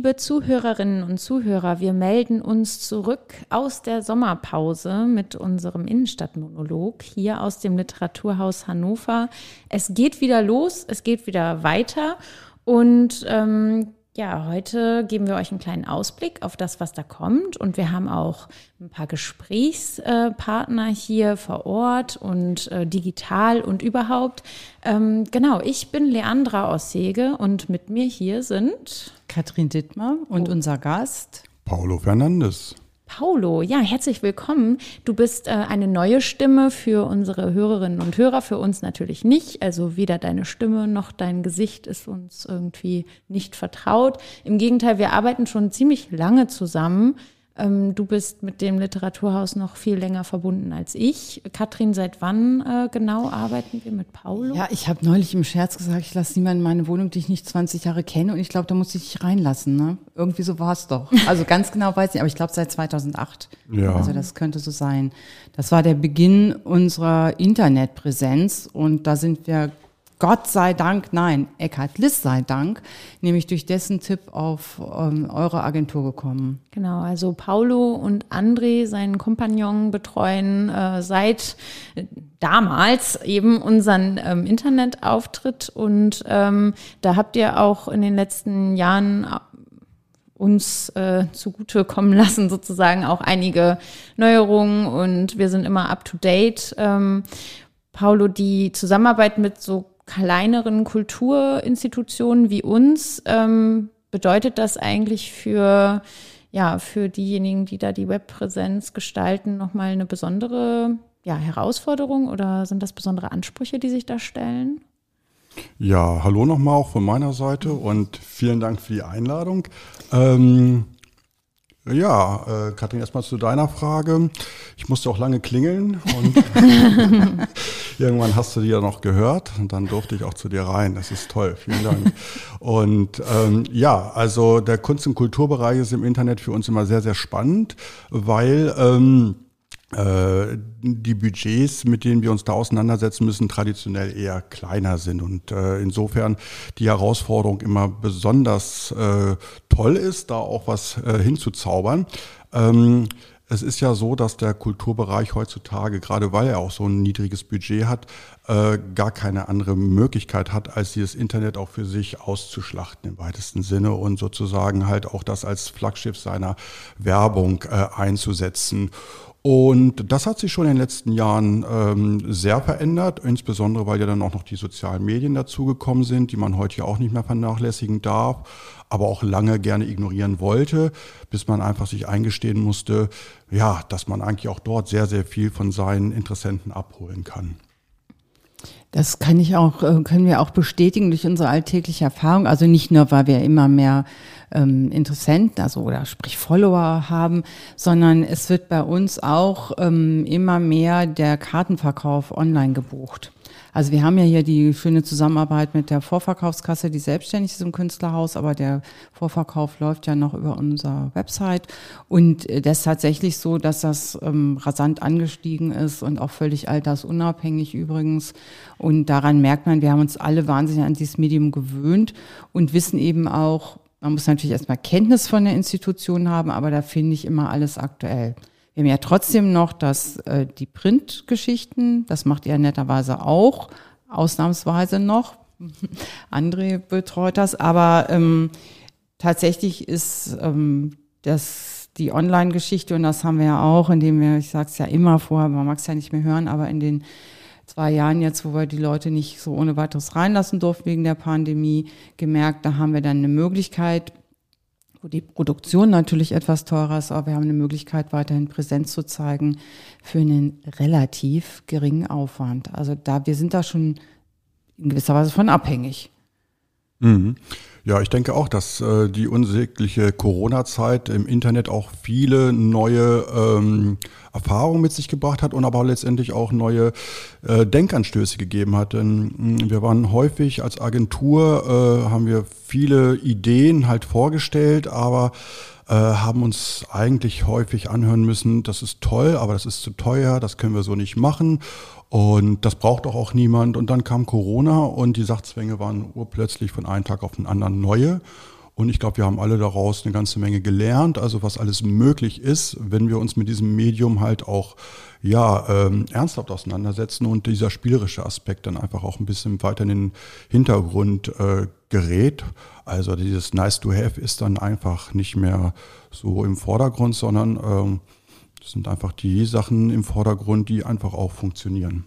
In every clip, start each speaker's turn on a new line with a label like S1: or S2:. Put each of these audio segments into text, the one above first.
S1: liebe Zuhörerinnen und Zuhörer, wir melden uns zurück aus der Sommerpause mit unserem Innenstadtmonolog hier aus dem Literaturhaus Hannover. Es geht wieder los, es geht wieder weiter und ähm, ja, heute geben wir euch einen kleinen Ausblick auf das, was da kommt. Und wir haben auch ein paar Gesprächspartner hier vor Ort und äh, digital und überhaupt. Ähm, genau, ich bin Leandra Ossege und mit mir hier sind
S2: Katrin Dittmar und oh. unser Gast
S3: Paulo Fernandes.
S1: Paulo, ja, herzlich willkommen. Du bist äh, eine neue Stimme für unsere Hörerinnen und Hörer, für uns natürlich nicht. Also weder deine Stimme noch dein Gesicht ist uns irgendwie nicht vertraut. Im Gegenteil, wir arbeiten schon ziemlich lange zusammen. Ähm, du bist mit dem Literaturhaus noch viel länger verbunden als ich. Katrin, seit wann äh, genau arbeiten wir mit Paulo?
S2: Ja, ich habe neulich im Scherz gesagt, ich lasse niemanden in meine Wohnung, die ich nicht 20 Jahre kenne. Und ich glaube, da muss ich dich reinlassen. Ne? Irgendwie so war es doch. Also ganz genau weiß ich nicht, aber ich glaube seit 2008. Ja. Also das könnte so sein. Das war der Beginn unserer Internetpräsenz und da sind wir Gott sei Dank, nein, Eckhard Liss sei Dank, nämlich durch dessen Tipp auf ähm, eure Agentur gekommen.
S1: Genau, also Paulo und André, seinen Kompagnon, betreuen äh, seit äh, damals eben unseren ähm, Internetauftritt und ähm, da habt ihr auch in den letzten Jahren äh, uns äh, zugute kommen lassen, sozusagen auch einige Neuerungen und wir sind immer up to date. Ähm, Paulo, die Zusammenarbeit mit so kleineren Kulturinstitutionen wie uns ähm, bedeutet das eigentlich für, ja, für diejenigen, die da die Webpräsenz gestalten, nochmal eine besondere ja, Herausforderung oder sind das besondere Ansprüche, die sich da stellen?
S3: Ja, hallo nochmal auch von meiner Seite und vielen Dank für die Einladung. Ähm, ja, äh, Katrin, erstmal zu deiner Frage. Ich musste auch lange klingeln und irgendwann hast du die ja noch gehört und dann durfte ich auch zu dir rein. Das ist toll, vielen Dank. und ähm, ja, also der Kunst- und Kulturbereich ist im Internet für uns immer sehr, sehr spannend, weil ähm, äh, die Budgets, mit denen wir uns da auseinandersetzen müssen, traditionell eher kleiner sind und äh, insofern die Herausforderung immer besonders äh, toll ist, da auch was äh, hinzuzaubern. Ähm, es ist ja so, dass der Kulturbereich heutzutage, gerade weil er auch so ein niedriges Budget hat, äh, gar keine andere Möglichkeit hat, als dieses Internet auch für sich auszuschlachten im weitesten Sinne und sozusagen halt auch das als Flaggschiff seiner Werbung äh, einzusetzen. Und das hat sich schon in den letzten Jahren ähm, sehr verändert, insbesondere weil ja dann auch noch die sozialen Medien dazugekommen sind, die man heute ja auch nicht mehr vernachlässigen darf, aber auch lange gerne ignorieren wollte, bis man einfach sich eingestehen musste, ja, dass man eigentlich auch dort sehr, sehr viel von seinen Interessenten abholen kann.
S2: Das kann ich auch, äh, können wir auch bestätigen durch unsere alltägliche Erfahrung. Also nicht nur, weil wir immer mehr ähm, Interessenten, also oder sprich Follower haben, sondern es wird bei uns auch ähm, immer mehr der Kartenverkauf online gebucht. Also wir haben ja hier die schöne Zusammenarbeit mit der Vorverkaufskasse, die selbstständig ist im Künstlerhaus, aber der Vorverkauf läuft ja noch über unsere Website. Und äh, das ist tatsächlich so, dass das ähm, rasant angestiegen ist und auch völlig altersunabhängig übrigens. Und daran merkt man, wir haben uns alle wahnsinnig an dieses Medium gewöhnt und wissen eben auch, man muss natürlich erstmal Kenntnis von der Institution haben, aber da finde ich immer alles aktuell. Wir haben ja trotzdem noch das, äh, die Printgeschichten, das macht ihr netterweise auch, ausnahmsweise noch. André betreut das, aber ähm, tatsächlich ist ähm, das die Online-Geschichte und das haben wir ja auch, indem wir, ich sage es ja immer vorher, man mag es ja nicht mehr hören, aber in den zwei Jahren jetzt, wo wir die Leute nicht so ohne weiteres reinlassen durften wegen der Pandemie, gemerkt, da haben wir dann eine Möglichkeit, wo die Produktion natürlich etwas teurer ist, aber wir haben eine Möglichkeit, weiterhin Präsenz zu zeigen für einen relativ geringen Aufwand. Also da, wir sind da schon in gewisser Weise von abhängig.
S3: Mhm. Ja, ich denke auch, dass äh, die unsägliche Corona-Zeit im Internet auch viele neue ähm, Erfahrungen mit sich gebracht hat und aber letztendlich auch neue äh, Denkanstöße gegeben hat. Denn mh, hm, wir waren häufig als Agentur, äh, haben wir viele Ideen halt vorgestellt, aber äh, haben uns eigentlich häufig anhören müssen, das ist toll, aber das ist zu teuer, das können wir so nicht machen. Und das braucht doch auch niemand. Und dann kam Corona und die Sachzwänge waren urplötzlich von einem Tag auf den anderen neue. Und ich glaube, wir haben alle daraus eine ganze Menge gelernt, also was alles möglich ist, wenn wir uns mit diesem Medium halt auch ja, ähm, ernsthaft auseinandersetzen und dieser spielerische Aspekt dann einfach auch ein bisschen weiter in den Hintergrund äh, gerät. Also dieses Nice to Have ist dann einfach nicht mehr so im Vordergrund, sondern ähm, sind einfach die Sachen im Vordergrund, die einfach auch funktionieren.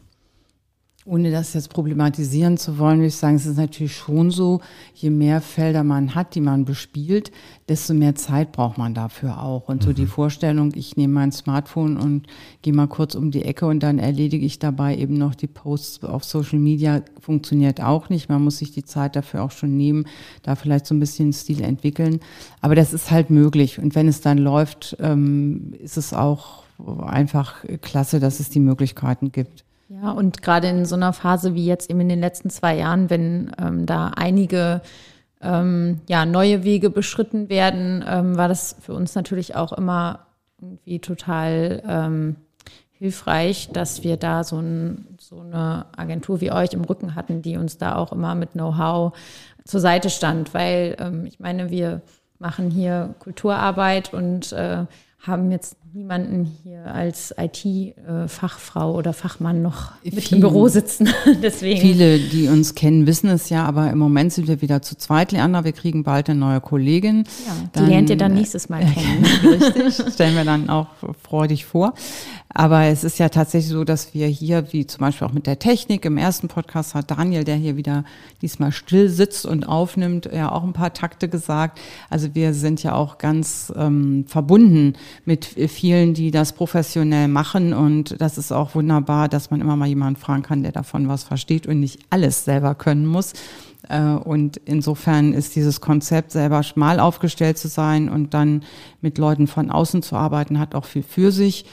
S2: Ohne das jetzt problematisieren zu wollen, würde ich sagen, es ist natürlich schon so, je mehr Felder man hat, die man bespielt, desto mehr Zeit braucht man dafür auch. Und so die mhm. Vorstellung, ich nehme mein Smartphone und gehe mal kurz um die Ecke und dann erledige ich dabei eben noch die Posts auf Social Media, funktioniert auch nicht. Man muss sich die Zeit dafür auch schon nehmen, da vielleicht so ein bisschen Stil entwickeln. Aber das ist halt möglich. Und wenn es dann läuft, ähm, ist es auch einfach klasse, dass es die Möglichkeiten gibt.
S1: Ja, und gerade in so einer Phase wie jetzt eben in den letzten zwei Jahren, wenn ähm, da einige ähm, ja, neue Wege beschritten werden, ähm, war das für uns natürlich auch immer irgendwie total ähm, hilfreich, dass wir da so, ein, so eine Agentur wie euch im Rücken hatten, die uns da auch immer mit Know-how zur Seite stand, weil ähm, ich meine, wir machen hier Kulturarbeit und äh, haben jetzt niemanden hier als IT-Fachfrau oder Fachmann noch mit Viel, im Büro sitzen.
S2: Deswegen. Viele, die uns kennen, wissen es ja, aber im Moment sind wir wieder zu zweit, Leander. Wir kriegen bald eine neue Kollegin.
S1: Ja, die dann, lernt ihr dann nächstes Mal kennen.
S2: Richtig, stellen wir dann auch freudig vor. Aber es ist ja tatsächlich so, dass wir hier, wie zum Beispiel auch mit der Technik, im ersten Podcast hat Daniel, der hier wieder diesmal still sitzt und aufnimmt, ja auch ein paar Takte gesagt. Also wir sind ja auch ganz ähm, verbunden mit vielen, die das professionell machen. Und das ist auch wunderbar, dass man immer mal jemanden fragen kann, der davon was versteht und nicht alles selber können muss. Äh, und insofern ist dieses Konzept, selber schmal aufgestellt zu sein und dann mit Leuten von außen zu arbeiten, hat auch viel für sich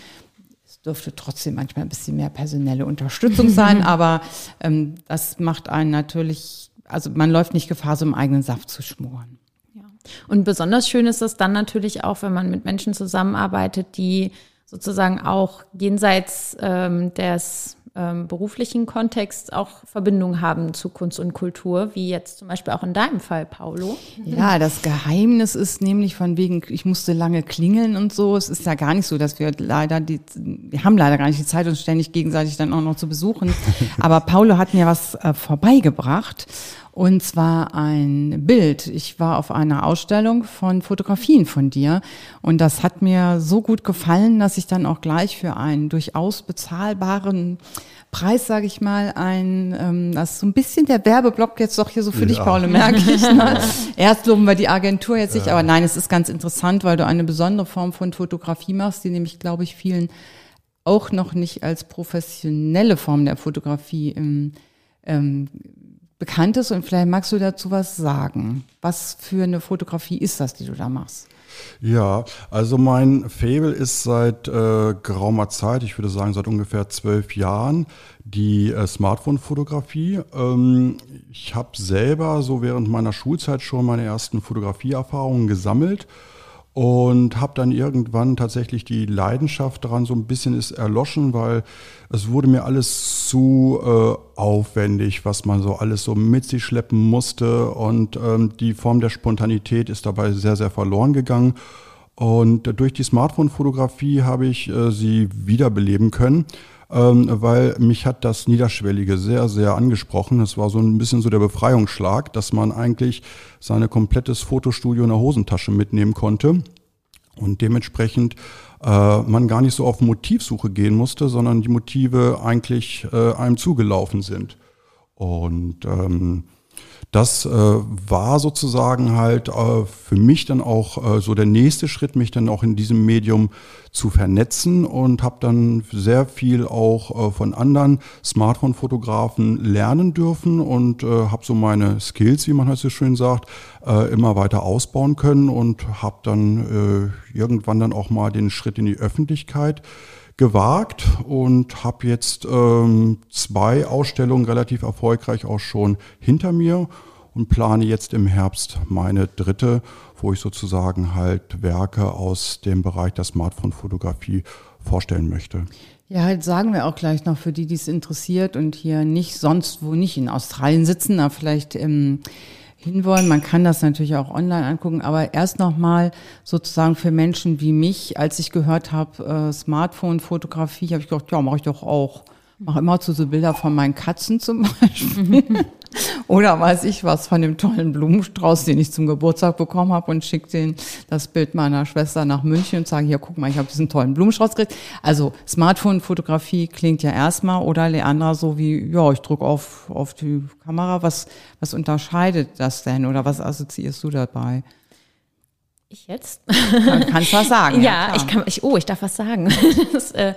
S2: dürfte trotzdem manchmal ein bisschen mehr personelle Unterstützung sein, aber ähm, das macht einen natürlich, also man läuft nicht Gefahr, so im eigenen Saft zu schmoren.
S1: Ja. Und besonders schön ist es dann natürlich auch, wenn man mit Menschen zusammenarbeitet, die sozusagen auch jenseits ähm, des ähm, beruflichen Kontext auch Verbindungen haben zu Kunst und Kultur, wie jetzt zum Beispiel auch in deinem Fall, Paulo.
S2: Ja, das Geheimnis ist nämlich von wegen, ich musste lange klingeln und so. Es ist ja gar nicht so, dass wir leider die, wir haben leider gar nicht die Zeit, uns ständig gegenseitig dann auch noch zu besuchen. Aber Paulo hat mir was äh, vorbeigebracht. Und zwar ein Bild. Ich war auf einer Ausstellung von Fotografien von dir und das hat mir so gut gefallen, dass ich dann auch gleich für einen durchaus bezahlbaren Preis, sage ich mal, ein, ähm, das ist so ein bisschen der Werbeblock jetzt doch hier so für ja. dich, Paul, merke ich. Ne? Erst loben wir die Agentur jetzt nicht, ja. aber nein, es ist ganz interessant, weil du eine besondere Form von Fotografie machst, die nämlich, glaube ich, vielen auch noch nicht als professionelle Form der Fotografie im, ähm, bekannt ist und vielleicht magst du dazu was sagen. Was für eine Fotografie ist das, die du da machst?
S3: Ja, also mein Fable ist seit äh, geraumer Zeit, ich würde sagen seit ungefähr zwölf Jahren, die äh, Smartphone-Fotografie. Ähm, ich habe selber so während meiner Schulzeit schon meine ersten Fotografieerfahrungen gesammelt und habe dann irgendwann tatsächlich die Leidenschaft daran so ein bisschen ist erloschen, weil es wurde mir alles zu äh, aufwendig, was man so alles so mit sich schleppen musste und ähm, die Form der Spontanität ist dabei sehr, sehr verloren gegangen. Und durch die Smartphone-Fotografie habe ich äh, sie wiederbeleben können, ähm, weil mich hat das Niederschwellige sehr, sehr angesprochen. Es war so ein bisschen so der Befreiungsschlag, dass man eigentlich sein komplettes Fotostudio in der Hosentasche mitnehmen konnte und dementsprechend äh, man gar nicht so auf Motivsuche gehen musste, sondern die Motive eigentlich äh, einem zugelaufen sind. Und ähm, das äh, war sozusagen halt äh, für mich dann auch äh, so der nächste Schritt, mich dann auch in diesem Medium zu vernetzen und habe dann sehr viel auch äh, von anderen Smartphone-Fotografen lernen dürfen und äh, habe so meine Skills, wie man halt so schön sagt, äh, immer weiter ausbauen können und habe dann äh, irgendwann dann auch mal den Schritt in die Öffentlichkeit gewagt und habe jetzt ähm, zwei Ausstellungen relativ erfolgreich auch schon hinter mir und plane jetzt im Herbst meine dritte, wo ich sozusagen halt Werke aus dem Bereich der Smartphone-Fotografie vorstellen möchte.
S2: Ja, halt sagen wir auch gleich noch für die, die es interessiert und hier nicht sonst wo nicht in Australien sitzen, aber vielleicht ähm, hinwollen. Man kann das natürlich auch online angucken, aber erst nochmal sozusagen für Menschen wie mich, als ich gehört habe, äh, Smartphone-Fotografie, habe ich gedacht, ja, mache ich doch auch. Mache immer zu so Bilder von meinen Katzen zum Beispiel. Oder weiß ich was von dem tollen Blumenstrauß, den ich zum Geburtstag bekommen habe und schicke den das Bild meiner Schwester nach München und sage, hier, guck mal, ich habe diesen tollen Blumenstrauß gekriegt. Also Smartphone-Fotografie klingt ja erstmal oder Leandra so wie, ja, ich drücke auf, auf die Kamera. Was, was unterscheidet das denn oder was assoziierst du dabei?
S1: Ich jetzt?
S2: Man kannst was sagen.
S1: ja, ja ich kann, ich, oh, ich darf was sagen. das, äh,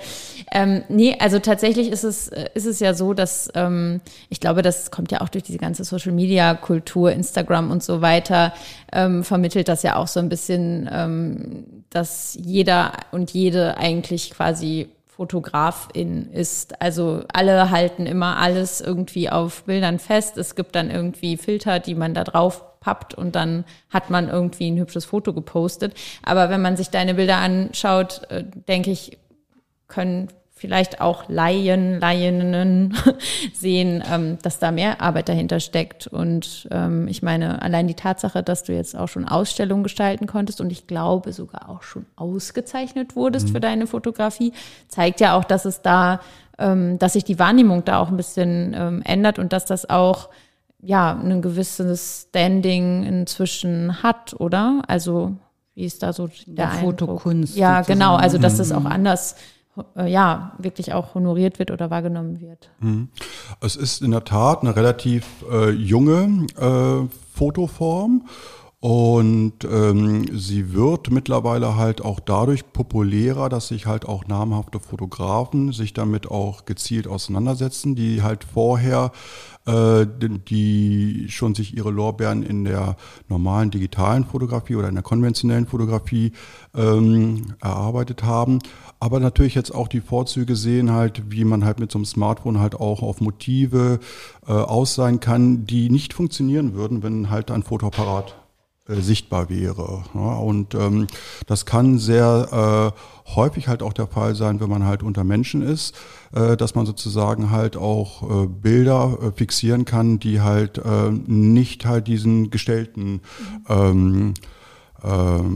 S1: ähm, nee, also tatsächlich ist es, äh, ist es ja so, dass ähm, ich glaube, das kommt ja auch durch diese ganze Social Media Kultur, Instagram und so weiter, ähm, vermittelt das ja auch so ein bisschen, ähm, dass jeder und jede eigentlich quasi Fotografin ist. Also alle halten immer alles irgendwie auf Bildern fest. Es gibt dann irgendwie Filter, die man da drauf pappt und dann hat man irgendwie ein hübsches Foto gepostet. Aber wenn man sich deine Bilder anschaut, äh, denke ich, können vielleicht auch Laien, Laieninnen sehen, ähm, dass da mehr Arbeit dahinter steckt. Und ähm, ich meine, allein die Tatsache, dass du jetzt auch schon Ausstellungen gestalten konntest und ich glaube sogar auch schon ausgezeichnet wurdest mhm. für deine Fotografie, zeigt ja auch, dass es da, ähm, dass sich die Wahrnehmung da auch ein bisschen ähm, ändert und dass das auch ja, ein gewisses Standing inzwischen hat, oder? Also, wie ist da so der, der
S2: Fotokunst?
S1: Ja, sozusagen. genau. Also, dass das auch mhm. anders, ja, wirklich auch honoriert wird oder wahrgenommen wird.
S3: Mhm. Es ist in der Tat eine relativ äh, junge äh, Fotoform. Und ähm, sie wird mittlerweile halt auch dadurch populärer, dass sich halt auch namhafte Fotografen sich damit auch gezielt auseinandersetzen, die halt vorher äh, die schon sich ihre Lorbeeren in der normalen digitalen Fotografie oder in der konventionellen Fotografie ähm, erarbeitet haben. Aber natürlich jetzt auch die Vorzüge sehen halt, wie man halt mit so einem Smartphone halt auch auf Motive äh, aus sein kann, die nicht funktionieren würden, wenn halt ein Fotoapparat äh, sichtbar wäre. Ja, und ähm, das kann sehr äh, häufig halt auch der Fall sein, wenn man halt unter Menschen ist, äh, dass man sozusagen halt auch äh, Bilder äh, fixieren kann, die halt äh, nicht halt diesen gestellten ähm, äh,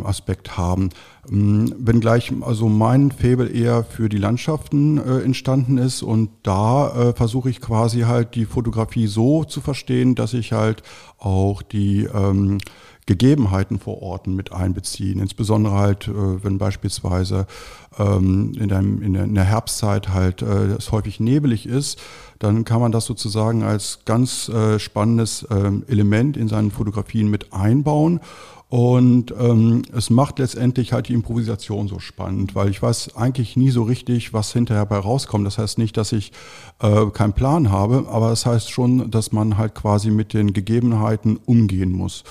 S3: Aspekt haben. Ähm, wenngleich also mein Faible eher für die Landschaften äh, entstanden ist und da äh, versuche ich quasi halt die Fotografie so zu verstehen, dass ich halt auch die ähm, Gegebenheiten vor Orten mit einbeziehen. Insbesondere halt, äh, wenn beispielsweise ähm, in, der, in der Herbstzeit halt äh, es häufig nebelig ist, dann kann man das sozusagen als ganz äh, spannendes ähm, Element in seinen Fotografien mit einbauen. Und ähm, es macht letztendlich halt die Improvisation so spannend, weil ich weiß eigentlich nie so richtig, was hinterher bei rauskommt. Das heißt nicht, dass ich äh, keinen Plan habe, aber es das heißt schon, dass man halt quasi mit den Gegebenheiten umgehen muss.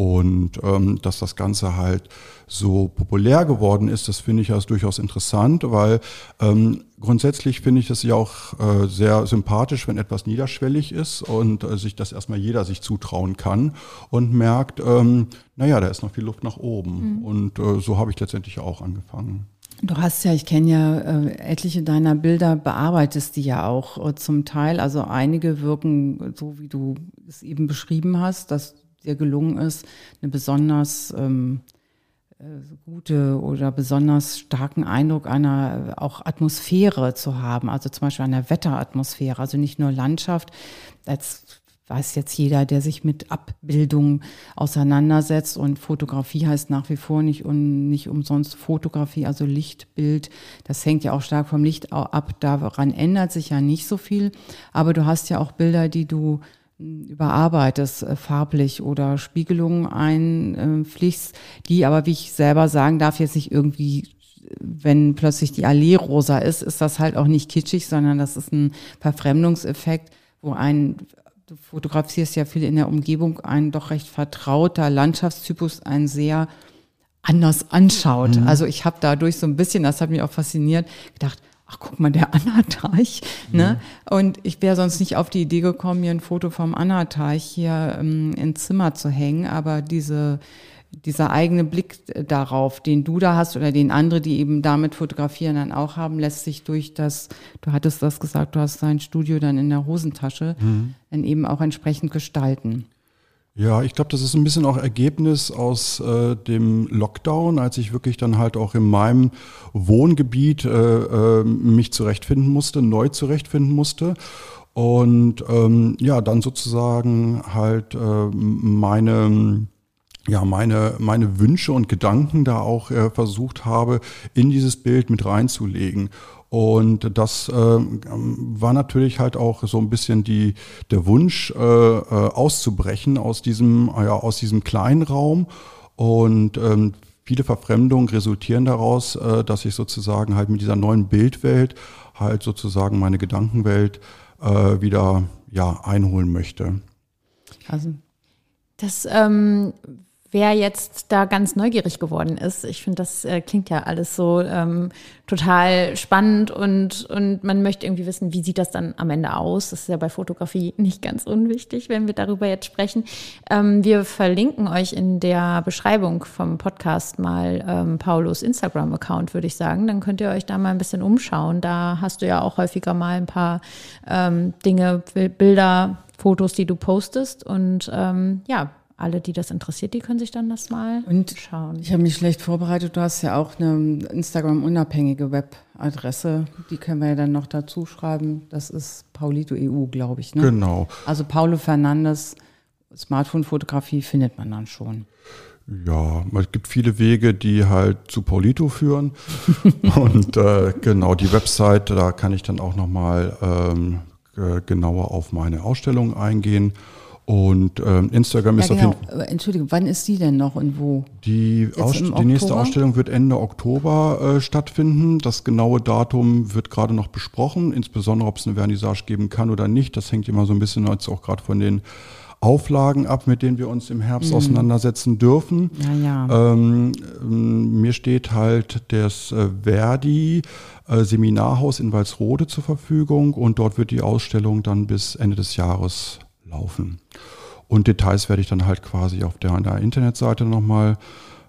S3: Und ähm, dass das Ganze halt so populär geworden ist, das finde ich als durchaus interessant, weil ähm, grundsätzlich finde ich es ja auch äh, sehr sympathisch, wenn etwas niederschwellig ist und äh, sich das erstmal jeder sich zutrauen kann und merkt, ähm, naja, da ist noch viel Luft nach oben. Mhm. Und äh, so habe ich letztendlich auch angefangen.
S2: Du hast ja, ich kenne ja äh, etliche deiner Bilder, bearbeitest die ja auch äh, zum Teil. Also einige wirken so, wie du es eben beschrieben hast, dass dir gelungen ist, eine besonders ähm, äh, gute oder besonders starken Eindruck einer äh, auch Atmosphäre zu haben, also zum Beispiel einer Wetteratmosphäre, also nicht nur Landschaft, als weiß jetzt jeder, der sich mit Abbildung auseinandersetzt und Fotografie heißt nach wie vor nicht, un, nicht umsonst Fotografie, also Lichtbild. Das hängt ja auch stark vom Licht ab. Daran ändert sich ja nicht so viel. Aber du hast ja auch Bilder, die du überarbeitest, äh, farblich oder Spiegelungen einpflichst, die aber, wie ich selber sagen darf, jetzt nicht irgendwie wenn plötzlich die Allee rosa ist, ist das halt auch nicht kitschig, sondern das ist ein Verfremdungseffekt, wo ein, du fotografierst ja viel in der Umgebung, ein doch recht vertrauter Landschaftstypus ein sehr anders anschaut. Mhm. Also ich habe dadurch so ein bisschen, das hat mich auch fasziniert, gedacht, ach guck mal, der Anna-Teich. Ne? Mhm. Und ich wäre sonst nicht auf die Idee gekommen, mir ein Foto vom Anna-Teich hier ähm, ins Zimmer zu hängen. Aber diese, dieser eigene Blick darauf, den du da hast oder den andere, die eben damit fotografieren, dann auch haben, lässt sich durch das, du hattest das gesagt, du hast dein Studio dann in der Hosentasche, mhm. dann eben auch entsprechend gestalten.
S3: Ja, ich glaube, das ist ein bisschen auch Ergebnis aus äh, dem Lockdown, als ich wirklich dann halt auch in meinem Wohngebiet äh, äh, mich zurechtfinden musste, neu zurechtfinden musste. Und ähm, ja, dann sozusagen halt äh, meine ja, meine, meine Wünsche und Gedanken da auch äh, versucht habe, in dieses Bild mit reinzulegen. Und das äh, war natürlich halt auch so ein bisschen die, der Wunsch, äh, äh, auszubrechen aus diesem, ja, aus diesem kleinen Raum. Und ähm, viele Verfremdungen resultieren daraus, äh, dass ich sozusagen halt mit dieser neuen Bildwelt halt sozusagen meine Gedankenwelt äh, wieder ja, einholen möchte.
S1: Also das ähm, wer jetzt da ganz neugierig geworden ist. Ich finde, das äh, klingt ja alles so ähm, total spannend und, und man möchte irgendwie wissen, wie sieht das dann am Ende aus. Das ist ja bei Fotografie nicht ganz unwichtig, wenn wir darüber jetzt sprechen. Ähm, wir verlinken euch in der Beschreibung vom Podcast mal ähm, Paulos Instagram-Account, würde ich sagen. Dann könnt ihr euch da mal ein bisschen umschauen. Da hast du ja auch häufiger mal ein paar ähm, Dinge, Bilder, Fotos, die du postest. Und ähm, ja, alle, die das interessiert, die können sich dann das mal
S2: und schauen. Ich habe mich schlecht vorbereitet. Du hast ja auch eine Instagram-unabhängige Webadresse. Die können wir ja dann noch dazu schreiben. Das ist Paulito EU, glaube ich. Ne?
S3: Genau.
S2: Also Paulo Fernandes, Smartphone-Fotografie findet man dann schon.
S3: Ja, es gibt viele Wege, die halt zu Paulito führen. und äh, genau, die Website, da kann ich dann auch nochmal ähm, genauer auf meine Ausstellung eingehen. Und ähm, Instagram ja, ist genau. auf jeden
S2: Fall. Entschuldigung, wann ist die denn noch und wo?
S3: Die, die nächste Ausstellung wird Ende Oktober äh, stattfinden. Das genaue Datum wird gerade noch besprochen, insbesondere ob es eine Vernissage geben kann oder nicht. Das hängt immer so ein bisschen jetzt auch gerade von den Auflagen ab, mit denen wir uns im Herbst mhm. auseinandersetzen dürfen.
S2: Ja, ja.
S3: Ähm, ähm, mir steht halt das äh, Verdi äh, Seminarhaus in Walsrode zur Verfügung und dort wird die Ausstellung dann bis Ende des Jahres laufen. Und Details werde ich dann halt quasi auf der, der Internetseite nochmal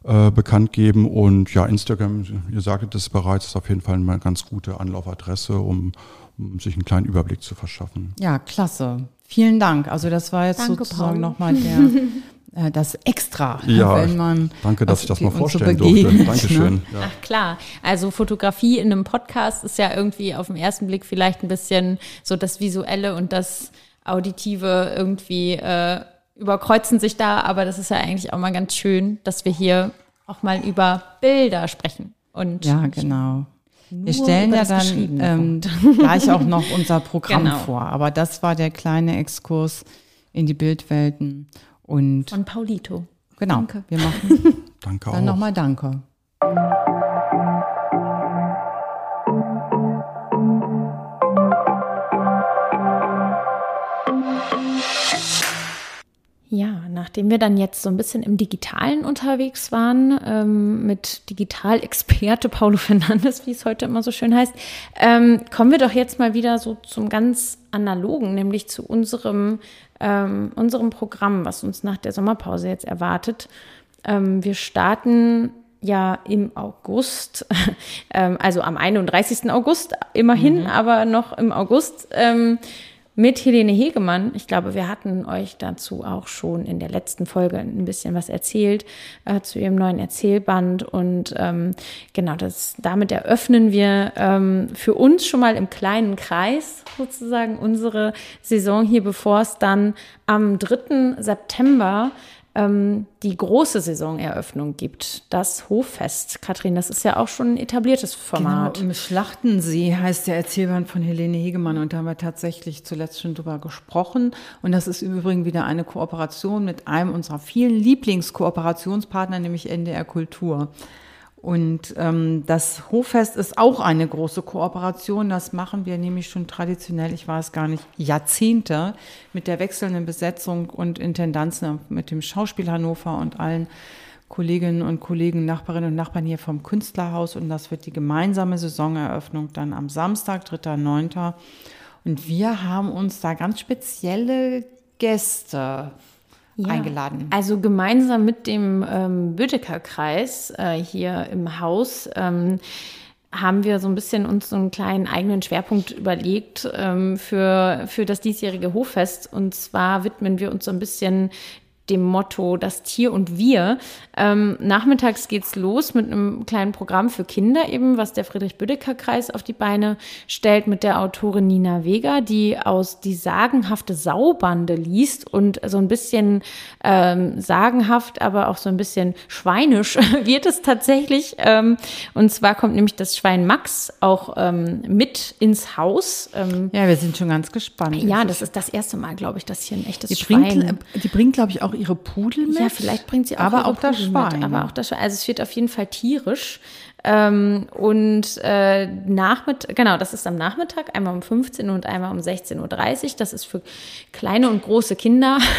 S3: äh, bekannt geben. Und ja, Instagram, ihr sagtet es bereits, ist auf jeden Fall eine ganz gute Anlaufadresse, um, um sich einen kleinen Überblick zu verschaffen.
S2: Ja, klasse. Vielen Dank. Also das war jetzt Danke, sozusagen nochmal der äh, das Extra,
S3: ja, wenn man. Danke, dass ich das mal vorstellen so durfte. Ne? Dankeschön.
S1: Ne? Ja. Ach klar. Also Fotografie in einem Podcast ist ja irgendwie auf den ersten Blick vielleicht ein bisschen so das Visuelle und das Auditive irgendwie äh, überkreuzen sich da, aber das ist ja eigentlich auch mal ganz schön, dass wir hier auch mal über Bilder sprechen. Und
S2: ja, genau. Wir stellen ja dann ähm, gleich auch noch unser Programm genau. vor, aber das war der kleine Exkurs in die Bildwelten und
S1: von Paulito.
S2: Genau. Danke. Wir machen.
S3: danke
S2: dann nochmal Danke.
S1: Ja, nachdem wir dann jetzt so ein bisschen im Digitalen unterwegs waren, ähm, mit Digitalexperte Paulo Fernandes, wie es heute immer so schön heißt, ähm, kommen wir doch jetzt mal wieder so zum ganz analogen, nämlich zu unserem, ähm, unserem Programm, was uns nach der Sommerpause jetzt erwartet. Ähm, wir starten ja im August, ähm, also am 31. August immerhin, mhm. aber noch im August ähm, mit Helene Hegemann. Ich glaube, wir hatten euch dazu auch schon in der letzten Folge ein bisschen was erzählt äh, zu ihrem neuen Erzählband. Und ähm, genau, das, damit eröffnen wir ähm, für uns schon mal im kleinen Kreis sozusagen unsere Saison hier, bevor es dann am 3. September ähm, die große Saisoneröffnung gibt, das Hoffest. Katrin, das ist ja auch schon ein etabliertes Format.
S2: Genau, im Schlachtensee heißt der Erzählband von Helene Hegemann und da haben wir tatsächlich zuletzt schon drüber gesprochen. Und das ist im Übrigen wieder eine Kooperation mit einem unserer vielen Lieblingskooperationspartner, nämlich NDR Kultur. Und ähm, das Hoffest ist auch eine große Kooperation. Das machen wir nämlich schon traditionell, ich weiß gar nicht, Jahrzehnte mit der wechselnden Besetzung und Intendanz mit dem Schauspiel Hannover und allen Kolleginnen und Kollegen, Nachbarinnen und Nachbarn hier vom Künstlerhaus. Und das wird die gemeinsame Saisoneröffnung dann am Samstag, 3.9. Und wir haben uns da ganz spezielle Gäste ja. eingeladen.
S1: Also gemeinsam mit dem ähm, Bödecker-Kreis äh, hier im Haus ähm, haben wir so ein bisschen uns so einen kleinen eigenen Schwerpunkt überlegt ähm, für, für das diesjährige Hoffest. Und zwar widmen wir uns so ein bisschen dem Motto Das Tier und wir. Ähm, nachmittags geht's los mit einem kleinen Programm für Kinder eben, was der Friedrich-Bödecker-Kreis auf die Beine stellt mit der Autorin Nina Vega, die aus die sagenhafte Saubande liest und so ein bisschen ähm, sagenhaft, aber auch so ein bisschen schweinisch wird es tatsächlich. Ähm, und zwar kommt nämlich das Schwein Max auch ähm, mit ins Haus. Ähm,
S2: ja, wir sind schon ganz gespannt.
S1: Ja, das ist das erste Mal, glaube ich, dass hier ein echtes
S2: die
S1: Schwein.
S2: Bringt, die bringt, glaube ich, auch ihre Pudel mit.
S1: Ja, vielleicht bringt sie auch
S2: aber
S1: ihre
S2: auch das
S1: Pudel
S2: Schwein.
S1: Mit, aber auch das Schwein. Also es wird auf jeden Fall tierisch. Ähm, und äh, Nachmittag, genau, das ist am Nachmittag, einmal um 15 Uhr und einmal um 16.30 Uhr. Das ist für kleine und große Kinder.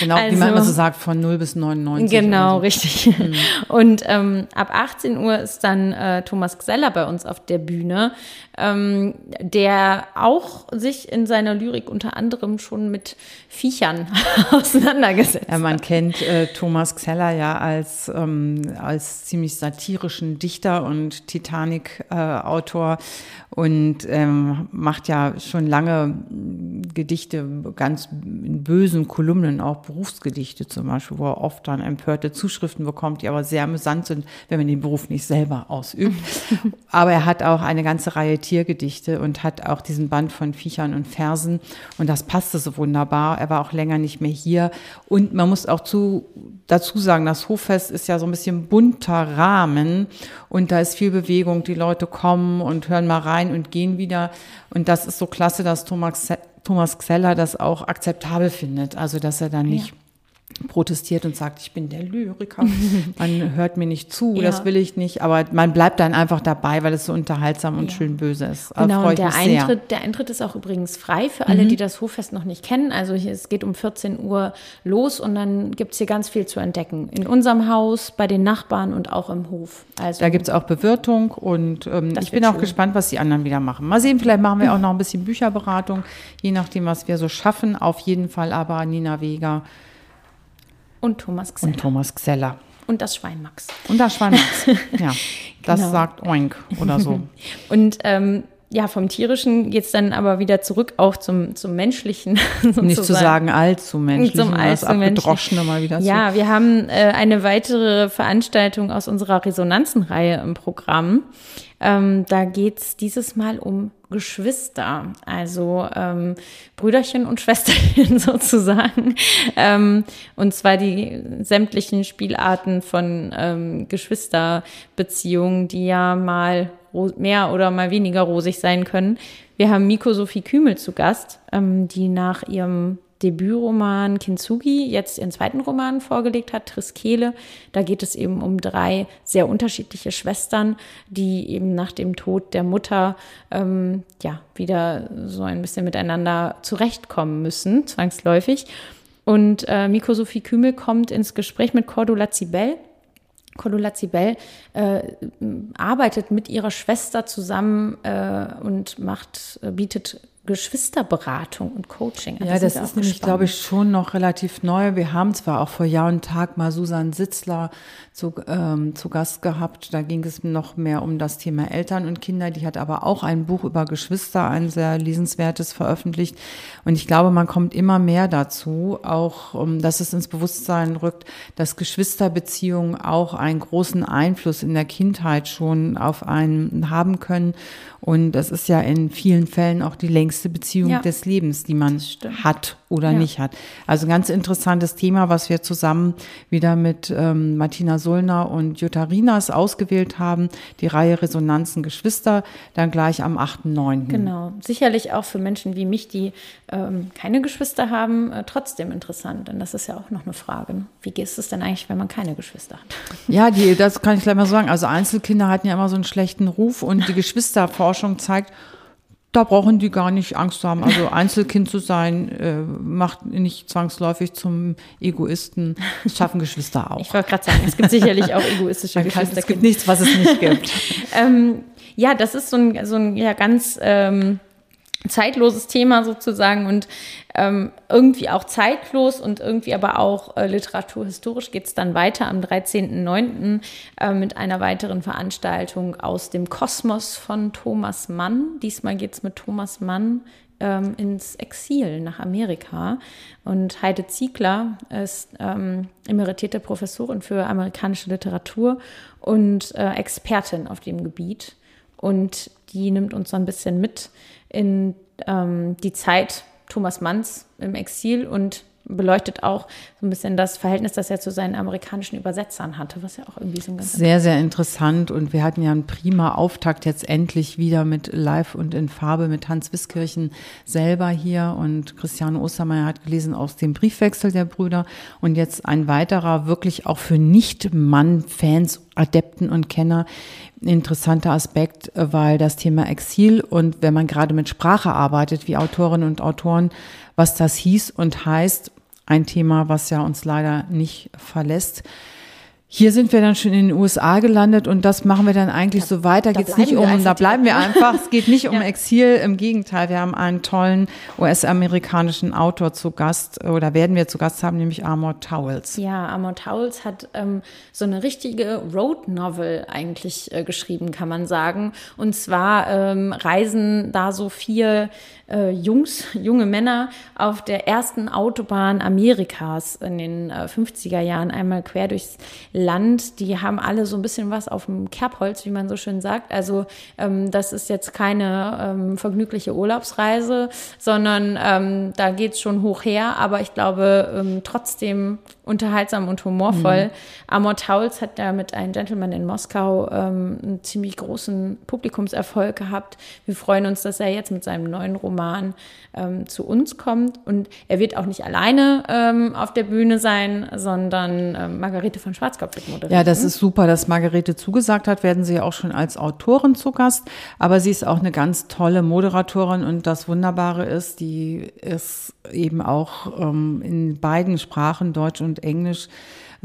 S2: Genau, also, wie man immer so sagt, von 0 bis 99.
S1: Genau,
S2: so.
S1: richtig. Mhm. Und ähm, ab 18 Uhr ist dann äh, Thomas Gseller bei uns auf der Bühne, ähm, der auch sich in seiner Lyrik unter anderem schon mit Viechern auseinandergesetzt
S2: ja, man kennt äh, Thomas Gseller ja als, ähm, als ziemlich satirischen Dichter und Titanic-Autor und ähm, macht ja schon lange Gedichte, ganz in bösen Kolumnen, auch Berufsgedichte zum Beispiel, wo er oft dann empörte Zuschriften bekommt, die aber sehr amüsant sind, wenn man den Beruf nicht selber ausübt. aber er hat auch eine ganze Reihe Tiergedichte und hat auch diesen Band von Viechern und Versen und das passte so wunderbar. Er war auch länger nicht mehr hier und man muss auch zu, dazu sagen, das Hoffest ist ja so ein bisschen bunter Rahmen und da ist viel Bewegung, die Leute kommen und hören mal rein und gehen wieder. Und das ist so klasse, dass Thomas, Thomas Xeller das auch akzeptabel findet, also dass er da nicht ja protestiert und sagt, ich bin der Lyriker, man hört mir nicht zu, ja. das will ich nicht, aber man bleibt dann einfach dabei, weil es so unterhaltsam und ja. schön böse ist.
S1: Genau, und der Eintritt, der Eintritt ist auch übrigens frei für alle, mhm. die das Hoffest noch nicht kennen. Also hier, es geht um 14 Uhr los und dann gibt es hier ganz viel zu entdecken. In unserem Haus, bei den Nachbarn und auch im Hof.
S2: Also, da gibt es auch Bewirtung und ähm, ich bin auch schön. gespannt, was die anderen wieder machen. Mal sehen, vielleicht machen wir auch noch ein bisschen Bücherberatung, je nachdem, was wir so schaffen. Auf jeden Fall aber Nina Weger
S1: und Thomas Xeller.
S2: Und Thomas Xeller.
S1: Und das Schwein Max.
S2: Und das Schwein Max. ja, das genau. sagt Oink oder so.
S1: und ähm, ja, vom Tierischen geht es dann aber wieder zurück auch zum, zum Menschlichen.
S2: Nicht zu sagen allzu menschlich,
S1: zum allzu
S2: menschlich. mal wieder
S1: Ja, wir haben äh, eine weitere Veranstaltung aus unserer Resonanzenreihe im Programm. Ähm, da geht's dieses Mal um Geschwister, also ähm, Brüderchen und Schwesterchen sozusagen. Ähm, und zwar die sämtlichen Spielarten von ähm, Geschwisterbeziehungen, die ja mal mehr oder mal weniger rosig sein können. Wir haben Miko Sophie Kümel zu Gast, ähm, die nach ihrem Debütroman Kintsugi jetzt ihren zweiten Roman vorgelegt hat, Triskele. Da geht es eben um drei sehr unterschiedliche Schwestern, die eben nach dem Tod der Mutter ähm, ja wieder so ein bisschen miteinander zurechtkommen müssen, zwangsläufig. Und äh, Miko Sophie Kümel kommt ins Gespräch mit Cordula Zibel. Cordula Zibel äh, arbeitet mit ihrer Schwester zusammen äh, und macht, äh, bietet Geschwisterberatung und Coaching.
S2: Also ja, das ist nämlich, glaube ich, schon noch relativ neu. Wir haben zwar auch vor Jahr und Tag mal Susan Sitzler zu, ähm, zu Gast gehabt. Da ging es noch mehr um das Thema Eltern und Kinder. Die hat aber auch ein Buch über Geschwister, ein sehr lesenswertes veröffentlicht. Und ich glaube, man kommt immer mehr dazu, auch, um, dass es ins Bewusstsein rückt, dass Geschwisterbeziehungen auch einen großen Einfluss in der Kindheit schon auf einen haben können. Und das ist ja in vielen Fällen auch die längste Beziehung ja. des Lebens, die man hat oder ja. nicht hat. Also ein ganz interessantes Thema, was wir zusammen wieder mit ähm, Martina Sullner und Jutta Rinas ausgewählt haben. Die Reihe Resonanzen Geschwister, dann gleich am 8.9.
S1: Genau. Sicherlich auch für Menschen wie mich, die ähm, keine Geschwister haben, äh, trotzdem interessant. Denn das ist ja auch noch eine Frage. Ne? Wie ist es denn eigentlich, wenn man keine Geschwister hat?
S2: Ja, die, das kann ich gleich mal sagen. Also Einzelkinder hatten ja immer so einen schlechten Ruf und die Geschwisterforschung zeigt, da brauchen die gar nicht Angst zu haben. Also Einzelkind zu sein, äh, macht nicht zwangsläufig zum Egoisten. Das schaffen Geschwister auch.
S1: Ich wollte gerade sagen, es gibt sicherlich auch egoistische Geschwister.
S2: Es gibt nichts, was es nicht gibt.
S1: ähm, ja, das ist so ein, so ein ja, ganz ähm, zeitloses Thema sozusagen und ähm, irgendwie auch zeitlos und irgendwie aber auch äh, literaturhistorisch geht es dann weiter am 13.09. Äh, mit einer weiteren Veranstaltung aus dem Kosmos von Thomas Mann. Diesmal geht es mit Thomas Mann ähm, ins Exil nach Amerika. Und Heide Ziegler ist ähm, emeritierte Professorin für amerikanische Literatur und äh, Expertin auf dem Gebiet. Und die nimmt uns so ein bisschen mit in ähm, die Zeit Thomas Manns im Exil und beleuchtet auch so ein bisschen das Verhältnis, das er zu seinen amerikanischen Übersetzern hatte, was ja auch irgendwie so ein ganz
S2: sehr sehr interessant. Und wir hatten ja einen prima Auftakt jetzt endlich wieder mit Live und in Farbe mit Hans Wiskirchen selber hier. Und Christiane Ostermeier hat gelesen aus dem Briefwechsel der Brüder. Und jetzt ein weiterer wirklich auch für Nicht-Mann-Fans, Adepten und Kenner interessanter Aspekt, weil das Thema Exil und wenn man gerade mit Sprache arbeitet, wie Autorinnen und Autoren, was das hieß und heißt, ein Thema, was ja uns leider nicht verlässt. Hier sind wir dann schon in den USA gelandet und das machen wir dann eigentlich da, so weiter. Da geht es nicht um, da bleiben wir einfach. Es geht nicht um Exil. Im Gegenteil, wir haben einen tollen US-amerikanischen Autor zu Gast oder werden wir zu Gast haben, nämlich Armor Towels.
S1: Ja, Armor Towels hat ähm, so eine richtige Road Novel eigentlich äh, geschrieben, kann man sagen. Und zwar ähm, reisen da so vier äh, Jungs, junge Männer auf der ersten Autobahn Amerikas in den äh, 50er Jahren einmal quer durchs Land. Die haben alle so ein bisschen was auf dem Kerbholz, wie man so schön sagt. Also ähm, das ist jetzt keine ähm, vergnügliche Urlaubsreise, sondern ähm, da geht's schon hoch her. Aber ich glaube ähm, trotzdem unterhaltsam und humorvoll. Mhm. Amor Towles hat da mit einem Gentleman in Moskau ähm, einen ziemlich großen Publikumserfolg gehabt. Wir freuen uns, dass er jetzt mit seinem neuen Roman ähm, zu uns kommt. Und er wird auch nicht alleine ähm, auf der Bühne sein, sondern ähm, Margarete von Schwarzkopf wird moderieren.
S2: Ja, das ist super, dass Margarete zugesagt hat. Werden sie auch schon als Autorin zu Gast. Aber sie ist auch eine ganz tolle Moderatorin. Und das Wunderbare ist, die ist eben auch ähm, in beiden Sprachen, Deutsch und Englisch,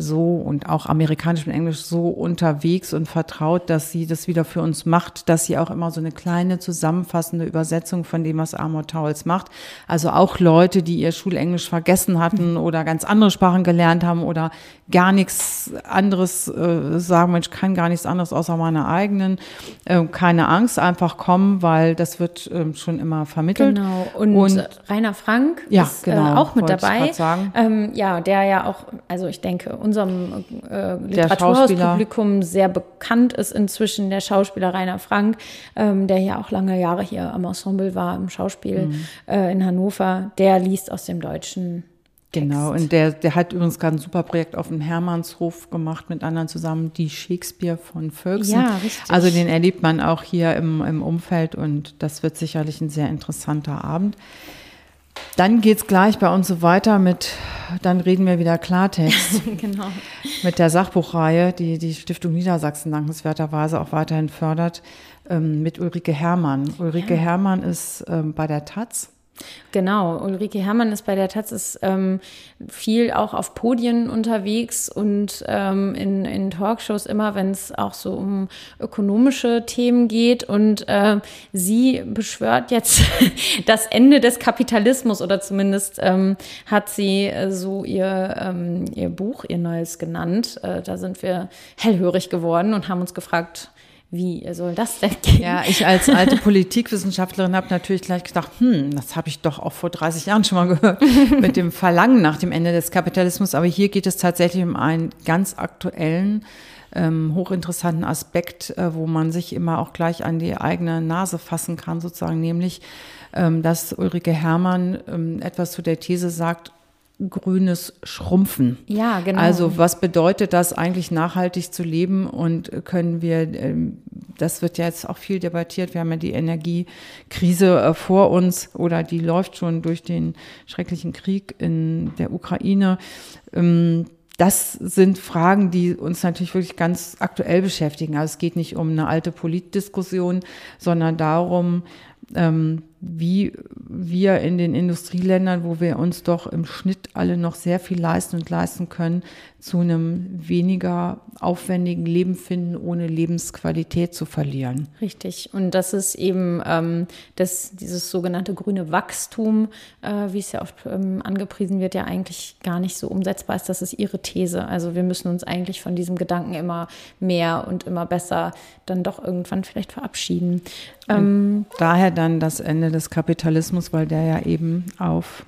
S2: so und auch amerikanisch und englisch so unterwegs und vertraut, dass sie das wieder für uns macht, dass sie auch immer so eine kleine zusammenfassende Übersetzung von dem, was Amor Towels macht. Also auch Leute, die ihr Schulenglisch vergessen hatten oder ganz andere Sprachen gelernt haben oder gar nichts anderes äh, sagen, Mensch, kann gar nichts anderes außer meiner eigenen. Äh, keine Angst, einfach kommen, weil das wird äh, schon immer vermittelt.
S1: Genau. Und, und Rainer Frank
S2: ja,
S1: ist
S2: äh, genau,
S1: auch mit dabei. Ähm, ja, der ja auch, also ich denke, unserem äh, Literaturhauspublikum sehr bekannt ist inzwischen, der Schauspieler Rainer Frank, ähm, der ja auch lange Jahre hier am Ensemble war, im Schauspiel mhm. äh, in Hannover, der liest aus dem Deutschen.
S2: Genau, und der, der hat übrigens gerade ein super Projekt auf dem Hermannshof gemacht mit anderen zusammen, die Shakespeare von Ferguson.
S1: Ja, richtig.
S2: Also den erlebt man auch hier im, im Umfeld und das wird sicherlich ein sehr interessanter Abend. Dann geht es gleich bei uns so weiter mit, dann reden wir wieder Klartext.
S1: genau.
S2: Mit der Sachbuchreihe, die die Stiftung Niedersachsen dankenswerterweise auch weiterhin fördert, ähm, mit Ulrike Herrmann. Ulrike ja. Herrmann ist ähm, bei der Taz
S1: Genau, Ulrike Herrmann ist bei der Taz ist ähm, viel auch auf Podien unterwegs und ähm, in, in Talkshows immer, wenn es auch so um ökonomische Themen geht. Und äh, sie beschwört jetzt das Ende des Kapitalismus oder zumindest ähm, hat sie äh, so ihr, ähm, ihr Buch, ihr neues genannt. Äh, da sind wir hellhörig geworden und haben uns gefragt, wie soll das denn gehen?
S2: Ja, ich als alte Politikwissenschaftlerin habe natürlich gleich gedacht, hm, das habe ich doch auch vor 30 Jahren schon mal gehört, mit dem Verlangen nach dem Ende des Kapitalismus. Aber hier geht es tatsächlich um einen ganz aktuellen, ähm, hochinteressanten Aspekt, äh, wo man sich immer auch gleich an die eigene Nase fassen kann, sozusagen, nämlich, ähm, dass Ulrike Herrmann ähm, etwas zu der These sagt, grünes Schrumpfen.
S1: Ja, genau.
S2: Also was bedeutet das eigentlich nachhaltig zu leben und können wir, ähm, das wird ja jetzt auch viel debattiert, wir haben ja die Energiekrise äh, vor uns oder die läuft schon durch den schrecklichen Krieg in der Ukraine. Ähm, das sind Fragen, die uns natürlich wirklich ganz aktuell beschäftigen. Also es geht nicht um eine alte Politdiskussion, sondern darum, ähm, wie wir in den Industrieländern, wo wir uns doch im Schnitt alle noch sehr viel leisten und leisten können, zu einem weniger aufwendigen Leben finden, ohne Lebensqualität zu verlieren.
S1: Richtig. Und das ist eben ähm, das, dieses sogenannte grüne Wachstum, äh, wie es ja oft ähm, angepriesen wird, ja eigentlich gar nicht so umsetzbar ist. Das ist Ihre These. Also wir müssen uns eigentlich von diesem Gedanken immer mehr und immer besser dann doch irgendwann vielleicht verabschieden.
S2: Ähm, daher dann das Ende des Kapitalismus, weil der ja eben auf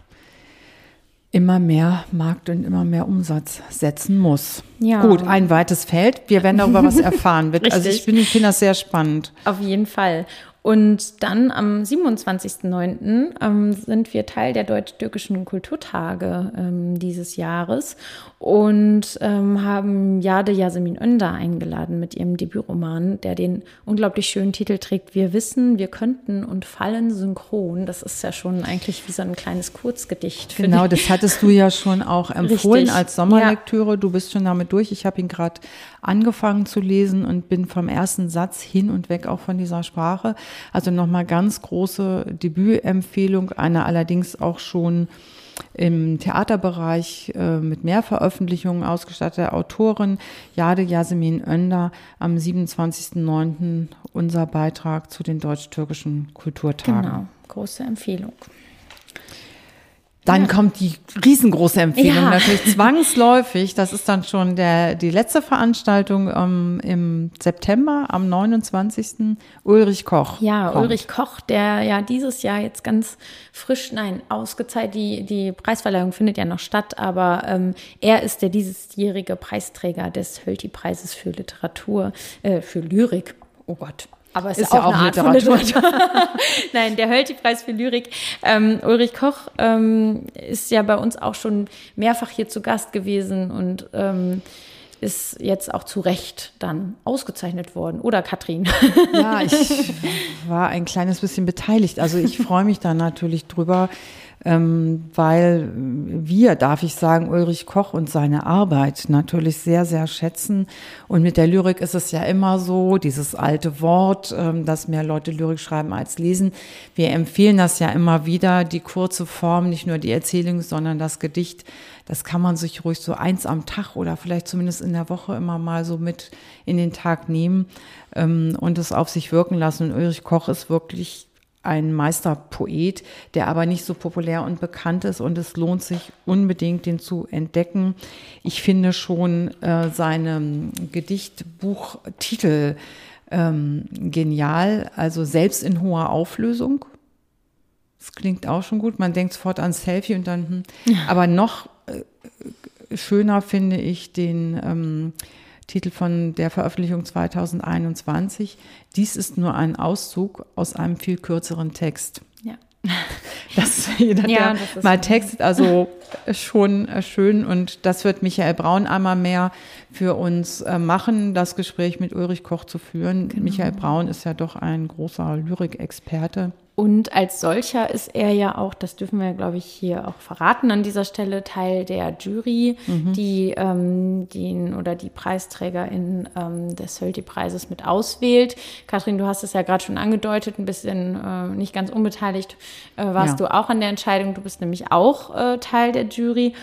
S2: immer mehr Markt und immer mehr Umsatz setzen muss. Ja. Gut, ein weites Feld. Wir werden darüber was erfahren. also ich finde das sehr spannend.
S1: Auf jeden Fall. Und dann am 27.09. Ähm, sind wir Teil der deutsch-türkischen Kulturtage ähm, dieses Jahres und ähm, haben Jade Yasemin Önder eingeladen mit ihrem Debütroman, der den unglaublich schönen Titel trägt Wir wissen, wir könnten und fallen synchron. Das ist ja schon eigentlich wie so ein kleines Kurzgedicht.
S2: Genau, das hattest du ja schon auch empfohlen Richtig. als Sommerlektüre. Ja. Du bist schon damit durch. Ich habe ihn gerade angefangen zu lesen und bin vom ersten Satz hin und weg auch von dieser Sprache. Also nochmal ganz große Debütempfehlung, eine allerdings auch schon im Theaterbereich äh, mit mehr Veröffentlichungen ausgestattete Autorin Jade Yasemin Önder am 27.09. unser Beitrag zu den deutsch-türkischen Kulturtagen. Genau,
S1: große Empfehlung.
S2: Dann ja. kommt die riesengroße Empfehlung ja. natürlich zwangsläufig. Das ist dann schon der, die letzte Veranstaltung ähm, im September am 29. Ulrich Koch.
S1: Ja, kommt. Ulrich Koch, der ja dieses Jahr jetzt ganz frisch, nein, ausgezeichnet, die, die Preisverleihung findet ja noch statt, aber ähm, er ist der diesjährige Preisträger des Hölti-Preises für Literatur, äh, für Lyrik. Oh Gott, aber es ist, ist ja auch, eine Art Literatur. Literatur. Nein, der Hölti-Preis für Lyrik. Ähm, Ulrich Koch ähm, ist ja bei uns auch schon mehrfach hier zu Gast gewesen und ähm, ist jetzt auch zu Recht dann ausgezeichnet worden. Oder Katrin?
S2: Ja, ich war ein kleines bisschen beteiligt. Also ich freue mich da natürlich drüber ähm, weil wir, darf ich sagen, Ulrich Koch und seine Arbeit natürlich sehr, sehr schätzen. Und mit der Lyrik ist es ja immer so, dieses alte Wort, ähm, dass mehr Leute Lyrik schreiben als lesen. Wir empfehlen das ja immer wieder, die kurze Form, nicht nur die Erzählung, sondern das Gedicht. Das kann man sich ruhig so eins am Tag oder vielleicht zumindest in der Woche immer mal so mit in den Tag nehmen ähm, und es auf sich wirken lassen. Und Ulrich Koch ist wirklich ein Meisterpoet, der aber nicht so populär und bekannt ist und es lohnt sich unbedingt, den zu entdecken. Ich finde schon äh, seine Gedichtbuchtitel ähm, genial, also selbst in hoher Auflösung. Das klingt auch schon gut. Man denkt sofort an Selfie und dann, hm. aber noch äh, schöner finde ich den ähm, Titel von der Veröffentlichung 2021. Dies ist nur ein Auszug aus einem viel kürzeren Text.
S1: Ja.
S2: Das jeder, ja, der mal textet, also schon äh, schön und das wird Michael Braun einmal mehr für uns äh, machen, das Gespräch mit Ulrich Koch zu führen. Genau. Michael Braun ist ja doch ein großer Lyrikexperte.
S1: Und als solcher ist er ja auch, das dürfen wir, glaube ich, hier auch verraten an dieser Stelle, Teil der Jury, mhm. die ähm, den oder die Preisträgerin ähm, des Hölti-Preises mit auswählt. Kathrin, du hast es ja gerade schon angedeutet, ein bisschen äh, nicht ganz unbeteiligt äh, warst ja. du auch an der Entscheidung. Du bist nämlich auch äh, Teil der Jury.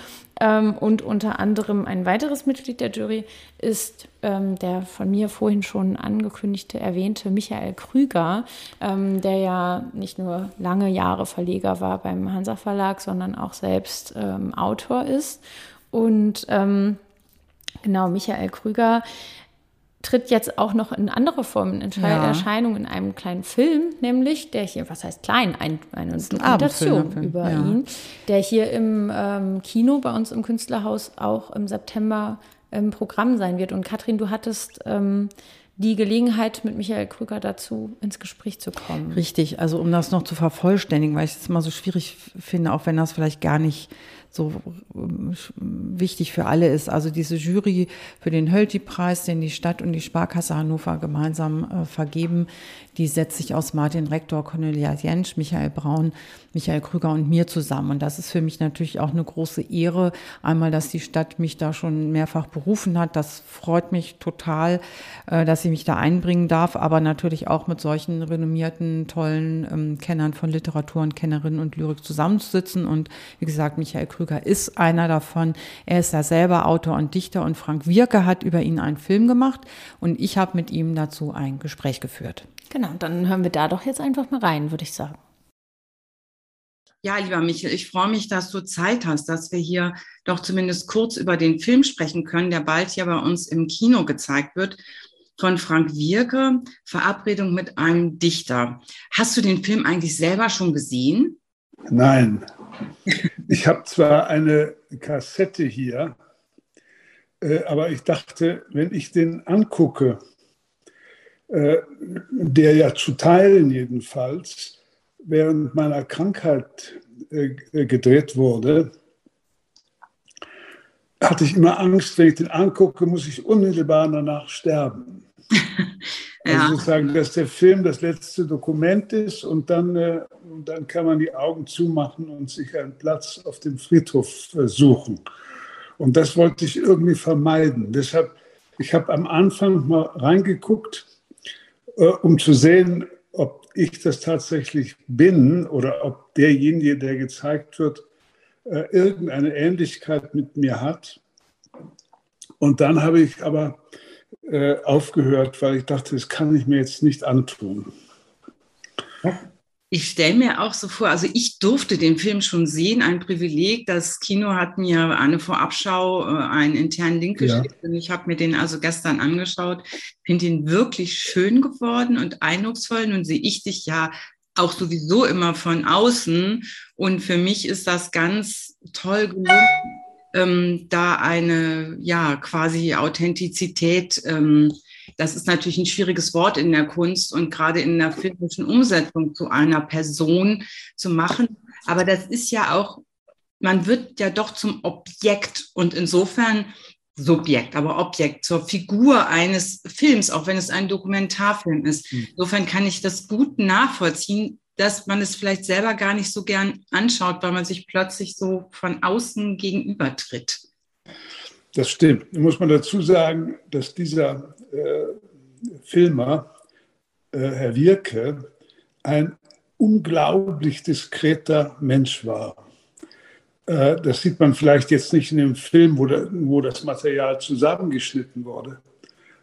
S1: Ähm, und unter anderem ein weiteres Mitglied der Jury ist ähm, der von mir vorhin schon angekündigte, erwähnte Michael Krüger, ähm, der ja nicht nur lange Jahre Verleger war beim Hansa Verlag, sondern auch selbst ähm, Autor ist. Und ähm, genau, Michael Krüger tritt jetzt auch noch in andere Formen in ja. Erscheinung in einem kleinen Film, nämlich, der hier, was heißt klein, ein, eine Dokumentation ein über ja. ihn, der hier im ähm, Kino bei uns im Künstlerhaus auch im September im Programm sein wird. Und Katrin, du hattest ähm, die Gelegenheit, mit Michael Krüger dazu ins Gespräch zu kommen.
S2: Richtig, also um das noch zu vervollständigen, weil ich es immer so schwierig finde, auch wenn das vielleicht gar nicht so ähm, wichtig für alle ist. Also diese Jury für den Hölti-Preis, den die Stadt und die Sparkasse Hannover gemeinsam äh, vergeben, die setzt sich aus Martin Rektor, Cornelia Jentsch, Michael Braun, Michael Krüger und mir zusammen. Und das ist für mich natürlich auch eine große Ehre. Einmal, dass die Stadt mich da schon mehrfach berufen hat. Das freut mich total, äh, dass ich mich da einbringen darf. Aber natürlich auch mit solchen renommierten, tollen ähm, Kennern von Literatur und Kennerinnen und Lyrik zusammenzusitzen. Und wie gesagt, Michael Krüger ist einer davon. Er ist ja selber Autor und Dichter und Frank Wirke hat über ihn einen Film gemacht. Und ich habe mit ihm dazu ein Gespräch geführt.
S1: Genau, dann hören wir da doch jetzt einfach mal rein, würde ich sagen.
S4: Ja, lieber Michael, ich freue mich, dass du Zeit hast, dass wir hier doch zumindest kurz über den Film sprechen können, der bald hier bei uns im Kino gezeigt wird, von Frank Wirke, Verabredung mit einem Dichter. Hast du den Film eigentlich selber schon gesehen?
S5: Nein. Ich habe zwar eine Kassette hier, äh, aber ich dachte, wenn ich den angucke, äh, der ja zu teilen jedenfalls während meiner Krankheit äh, gedreht wurde, hatte ich immer Angst, wenn ich den angucke, muss ich unmittelbar danach sterben. Also ja. Also sozusagen, dass der Film das letzte Dokument ist und dann, äh, dann kann man die Augen zumachen und sich einen Platz auf dem Friedhof äh, suchen. Und das wollte ich irgendwie vermeiden. Deshalb, ich habe am Anfang mal reingeguckt, äh, um zu sehen, ich das tatsächlich bin oder ob derjenige, der gezeigt wird, äh, irgendeine Ähnlichkeit mit mir hat. Und dann habe ich aber äh, aufgehört, weil ich dachte, das kann ich mir jetzt nicht antun.
S4: Ich stelle mir auch so vor, also ich durfte den Film schon sehen, ein Privileg. Das Kino hat mir eine Vorabschau, äh, einen internen Link geschickt ja. und ich habe mir den also gestern angeschaut. Finde ihn wirklich schön geworden und eindrucksvoll. Nun sehe ich dich ja auch sowieso immer von außen und für mich ist das ganz toll gelungen, ähm, da eine ja quasi Authentizität ähm, das ist natürlich ein schwieriges Wort in der Kunst und gerade in der filmischen Umsetzung zu einer Person zu machen. Aber das ist ja auch, man wird ja doch zum Objekt und insofern Subjekt, aber Objekt zur Figur eines Films, auch wenn es ein Dokumentarfilm ist. Hm. Insofern kann ich das gut nachvollziehen, dass man es vielleicht selber gar nicht so gern anschaut, weil man sich plötzlich so von außen gegenübertritt.
S5: Das stimmt. Da muss man dazu sagen, dass dieser Filmer, äh, Herr Wirke, ein unglaublich diskreter Mensch war. Äh, das sieht man vielleicht jetzt nicht in dem Film, wo, das Material zusammengeschnitten wurde.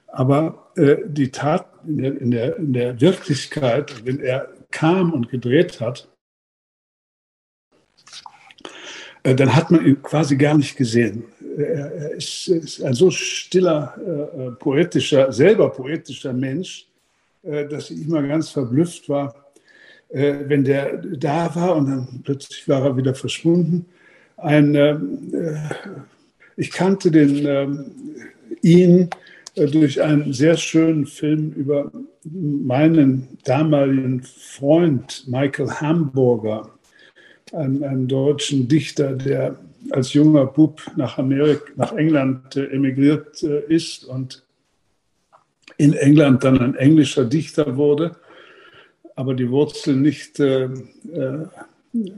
S5: Aber äh, die Tat in, der, in der Wirklichkeit, wenn er kam und gedreht hat, äh, dann hat man ihn quasi gar nicht gesehen er ist, ist, ein so stiller, äh, poetischer, selber poetischer Mensch, äh, dass ich immer ganz verblüfft war, äh, wenn der da war und dann plötzlich war er wieder verschwunden. Ein, äh, ich kannte den, ähm, ihn äh, durch einen sehr schönen Film über meinen damaligen Freund Michael Hamburger, einen, einen deutschen Dichter, der als junger Bub nach Amerika, nach England äh, emigriert äh, ist und in England dann ein englischer Dichter wurde, aber die Wurzeln nicht äh, äh,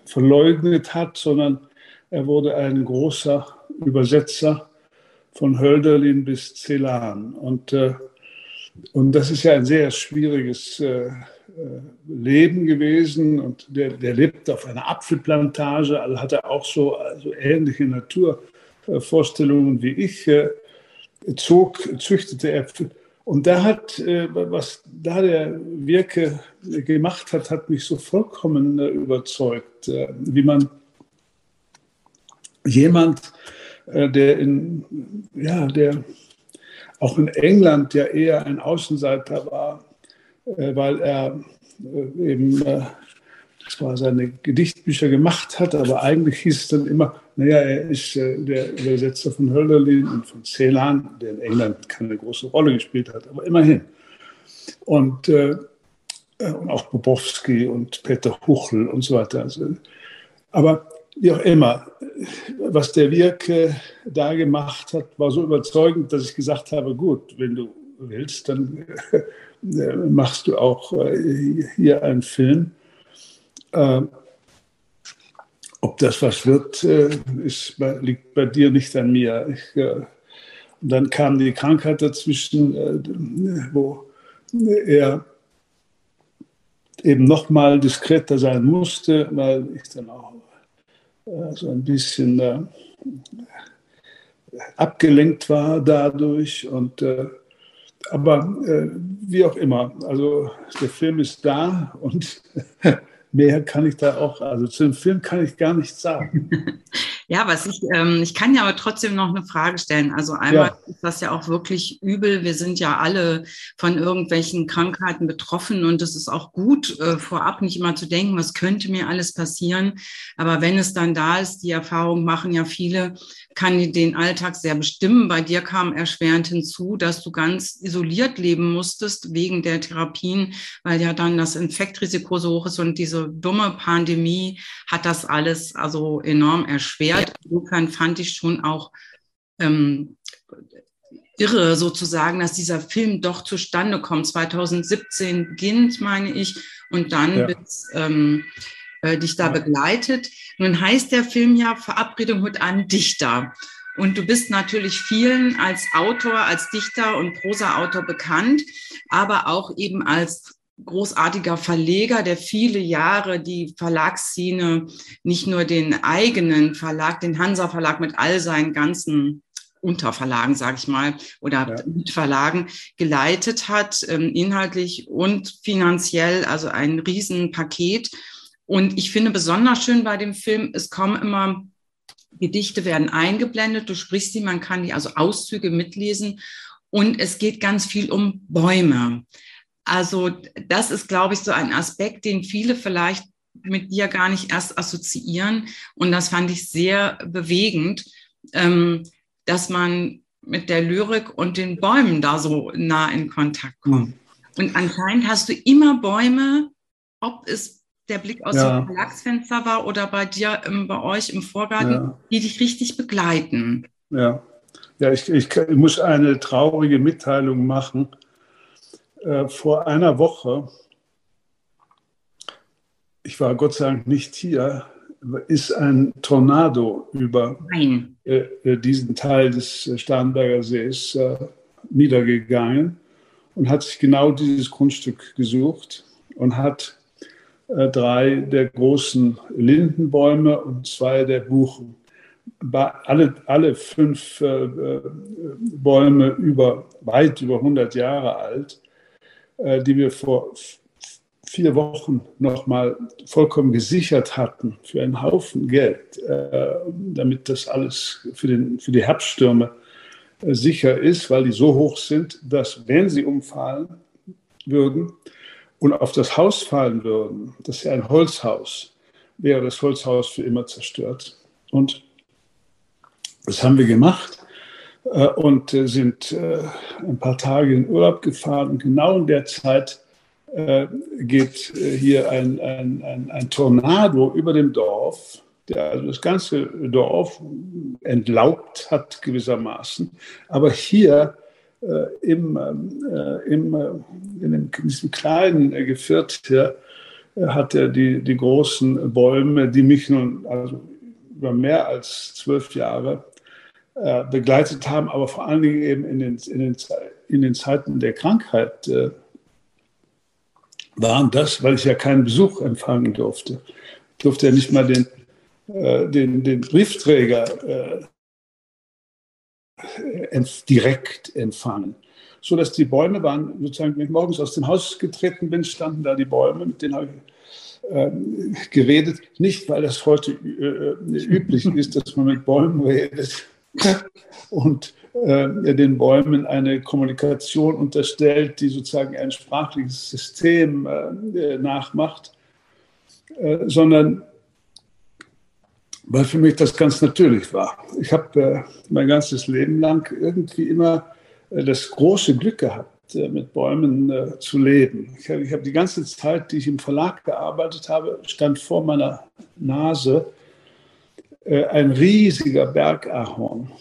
S5: verleugnet hat, sondern er wurde ein großer Übersetzer von Hölderlin bis Celan. Und, äh, und das ist ja ein sehr schwieriges äh, Leben gewesen und der, der lebt auf einer Apfelplantage, also hat er auch so also ähnliche Naturvorstellungen wie ich, äh, zog, züchtete Äpfel. Und da hat, äh, was da der Wirke gemacht hat, hat mich so vollkommen überzeugt, wie man jemand, der in, ja, der auch in England ja eher ein Außenseiter war, äh, weil er äh, eben äh, zwar seine Gedichtbücher gemacht hat, aber eigentlich hieß es dann immer, naja, er ist der Übersetzer von Hölderlin und von Celan, der in England keine große Rolle gespielt hat, aber immerhin. Und, äh, und auch Bobowski und Peter Huchel und so weiter. Also, aber wie auch immer, was der Wirke da gemacht hat, war so überzeugend, dass ich gesagt habe, gut, wenn du willst, dann äh, machst du auch äh, hier einen Film. Äh, ob das was wird, ist, liegt bei dir nicht an mir. Ich, und dann kam die Krankheit dazwischen, wo er eben noch mal diskreter sein musste, weil ich dann auch so ein bisschen äh, abgelenkt war dadurch. Und, äh, aber äh, wie auch immer, also der Film ist da und mehr kann ich da auch, also zu dem Film kann ich gar nichts sagen.
S4: Ja, was ich, ähm, ich kann ja aber trotzdem noch eine Frage stellen. Also einmal ja. ist das ja auch wirklich übel. Wir sind ja alle von irgendwelchen Krankheiten betroffen und es ist auch gut, äh, vorab nicht immer zu denken, was könnte mir alles passieren. Aber wenn es dann da ist, die Erfahrung machen ja viele, kann den Alltag sehr bestimmen. Bei dir kam erschwerend hinzu, dass du ganz isoliert leben musstest wegen der Therapien, weil ja dann das Infektrisiko so hoch ist und diese dumme Pandemie hat das alles also enorm erschwert. Insofern fand ich schon auch ähm, irre sozusagen, dass dieser Film doch zustande kommt. 2017 beginnt, meine ich, und dann ja. bis ähm, äh, dich da begleitet. Nun heißt der Film ja Verabredung mit einem Dichter. Und du bist natürlich vielen als Autor, als Dichter und Prosa-Autor bekannt, aber auch eben als großartiger Verleger, der viele Jahre die Verlagsszene, nicht nur den eigenen Verlag, den Hansa Verlag mit all seinen ganzen Unterverlagen, sage ich mal, oder ja. Mitverlagen geleitet hat, ähm, inhaltlich und finanziell, also ein Riesenpaket. Und ich finde besonders schön bei dem Film, es kommen immer Gedichte werden eingeblendet, du sprichst sie, man kann die also Auszüge mitlesen und es geht ganz viel um Bäume. Also das ist, glaube ich, so ein Aspekt, den viele vielleicht mit dir gar nicht erst assoziieren und das fand ich sehr bewegend, ähm, dass man mit der Lyrik und den Bäumen da so nah in Kontakt kommt. Mhm. Und anscheinend hast du immer Bäume, ob es der Blick aus ja. dem Verlagsfenster war oder bei dir, im, bei euch im Vorgarten, ja. die dich richtig begleiten.
S5: Ja, ja ich, ich, ich muss eine traurige Mitteilung machen. Äh, vor einer Woche, ich war Gott sei Dank nicht hier, ist ein Tornado über äh, äh, diesen Teil des Starnberger Sees äh, niedergegangen und hat sich genau dieses Grundstück gesucht und hat äh, drei der großen Lindenbäume und zwei der Buchen. Alle, alle fünf äh, äh, Bäume über, weit über 100 Jahre alt, die wir vor vier Wochen nochmal vollkommen gesichert hatten für einen Haufen Geld, damit das alles für, den, für die Herbststürme sicher ist, weil die so hoch sind, dass wenn sie umfallen würden, und auf das Haus fallen würden, das ist ja ein Holzhaus, wäre das Holzhaus für immer zerstört. Und das haben wir gemacht äh, und äh, sind äh, ein paar Tage in Urlaub gefahren. Genau in der Zeit geht hier ein, ein, ein, ein Tornado über dem Dorf, der also das ganze Dorf entlaubt hat gewissermaßen. Aber hier äh, im, äh, im, äh, in, dem, in diesem kleinen Geviert hier hat er die, die großen Bäume, die mich nun also über mehr als zwölf Jahre äh, begleitet haben, aber vor allen Dingen eben in den, in den, in den Zeiten der Krankheit äh, waren das, weil ich ja keinen Besuch empfangen durfte. Ich durfte ja nicht mal den, äh, den, den Briefträger direkt empfangen. So dass die Bäume waren, sozusagen, wenn ich morgens aus dem Haus getreten bin, standen da die Bäume, mit denen habe ich ähm, geredet. Nicht, weil das heute äh, üblich ist, dass man mit Bäumen redet und äh, den Bäumen eine Kommunikation unterstellt, die sozusagen ein sprachliches System äh, nachmacht, äh, sondern weil für mich das ganz natürlich war. Ich habe äh, mein ganzes Leben lang irgendwie immer äh, das große Glück gehabt, äh, mit Bäumen äh, zu leben. Ich habe hab die ganze Zeit, die ich im Verlag gearbeitet habe, stand vor meiner Nase äh, ein riesiger Bergahorn.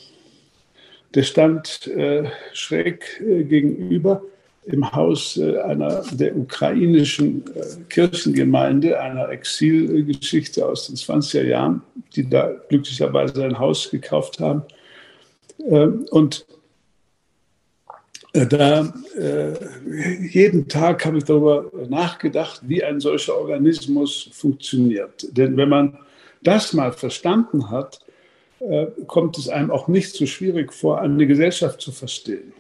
S5: Der stand äh, schräg gegenüber im Haus äh, einer der ukrainischen äh, Kirchengemeinde, einer Exilgeschichte aus den 20er Jahren, die da glücklicherweise ein Haus gekauft haben. Ähm, und äh, da jeden Tag habe ich darüber nachgedacht, wie ein solcher Organismus funktioniert. Denn wenn man das mal verstanden hat, kommt es einem auch nicht so schwierig vor, eine Gesellschaft zu verstehen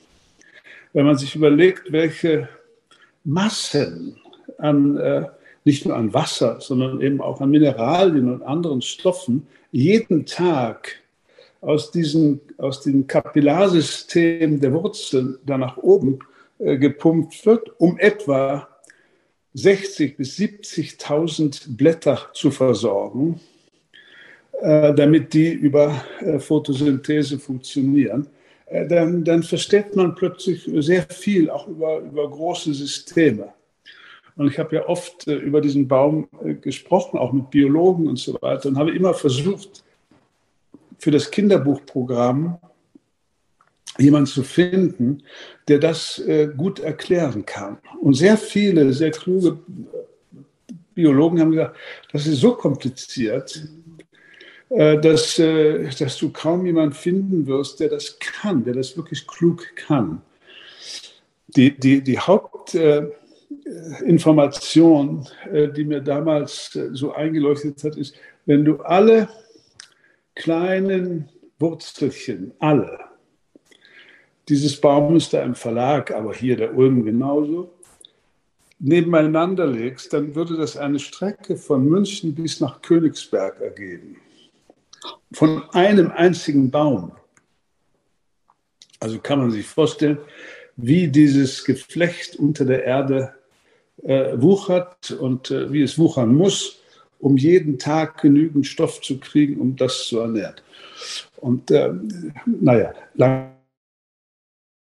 S5: wenn man sich überlegt, welche Massen an, äh, nicht nur an Wasser, sondern eben auch an Mineralien und anderen Stoffen jeden Tag aus, diesen, aus dem Kapillarsystem der Wurzeln da nach oben äh, gepumpt wird, um etwa 60.000 bis 70.000 Blätter zu versorgen, äh, damit die über äh, Photosynthese funktionieren. Äh, dann, dann versteht man plötzlich sehr viel, auch über, über große Systeme. Und ich habe ja oft äh, über diesen Baum äh, gesprochen, auch mit Biologen und so weiter, und habe immer versucht, für das Kinderbuchprogramm jemanden zu finden, der das gut erklären kann. Und sehr viele, sehr kluge Biologen haben gesagt, das ist so kompliziert, dass, äh, dass du kaum jemanden finden wirst, der das kann, der das wirklich klug kann. Die, die, die Hauptinformation, äh, die mir damals so eingeleuchtet hat, ist, wenn du alle kleinen Wurzelchen, alle, dieses Baumes da im Verlag, aber hier der Ulm genauso, nebeneinander legst, dann würde das eine Strecke von München bis nach Königsberg ergeben von einem einzigen Baum. Also kann man sich vorstellen, wie dieses Geflecht unter der Erde äh, wuchert und äh, wie es wuchern muss, um jeden Tag genügend Stoff zu kriegen, um das zu ernähren. Und äh, naja, lange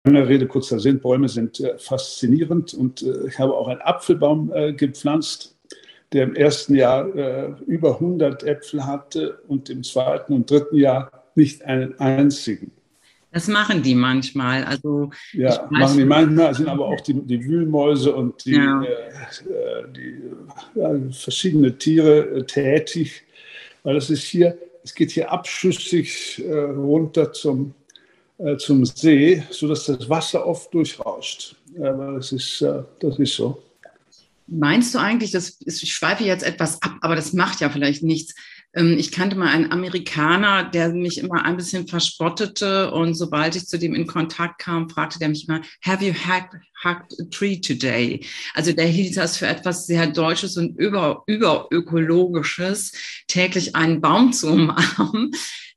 S5: Rede, kurzer Sinn, Bäume sind äh, faszinierend und äh, ich habe auch einen Apfelbaum äh, gepflanzt der im ersten Jahr äh, über 100 Äpfel hatte und im zweiten und dritten Jahr nicht einen einzigen.
S4: Das machen die manchmal. Also
S5: ja, machen die manchmal, sind aber auch die, die Wühlmäuse und die, ja. äh, die ja, verschiedene Tiere äh, tätig, weil es ist hier, es geht hier abschüssig äh, runter zum, äh, zum See, sodass das Wasser oft durchrauscht. aber das ist, äh, das ist so.
S4: Meinst du eigentlich, das ist, ich schweife jetzt etwas ab, aber das macht ja vielleicht nichts. Ähm, ich kannte mal einen Amerikaner, der mich immer ein bisschen verspottete und sobald ich zu dem in Kontakt kam, fragte der mich immer, have you hacked, hacked a tree today? Also der hielt das für etwas sehr Deutsches und über, überökologisches, täglich einen Baum zu umarmen.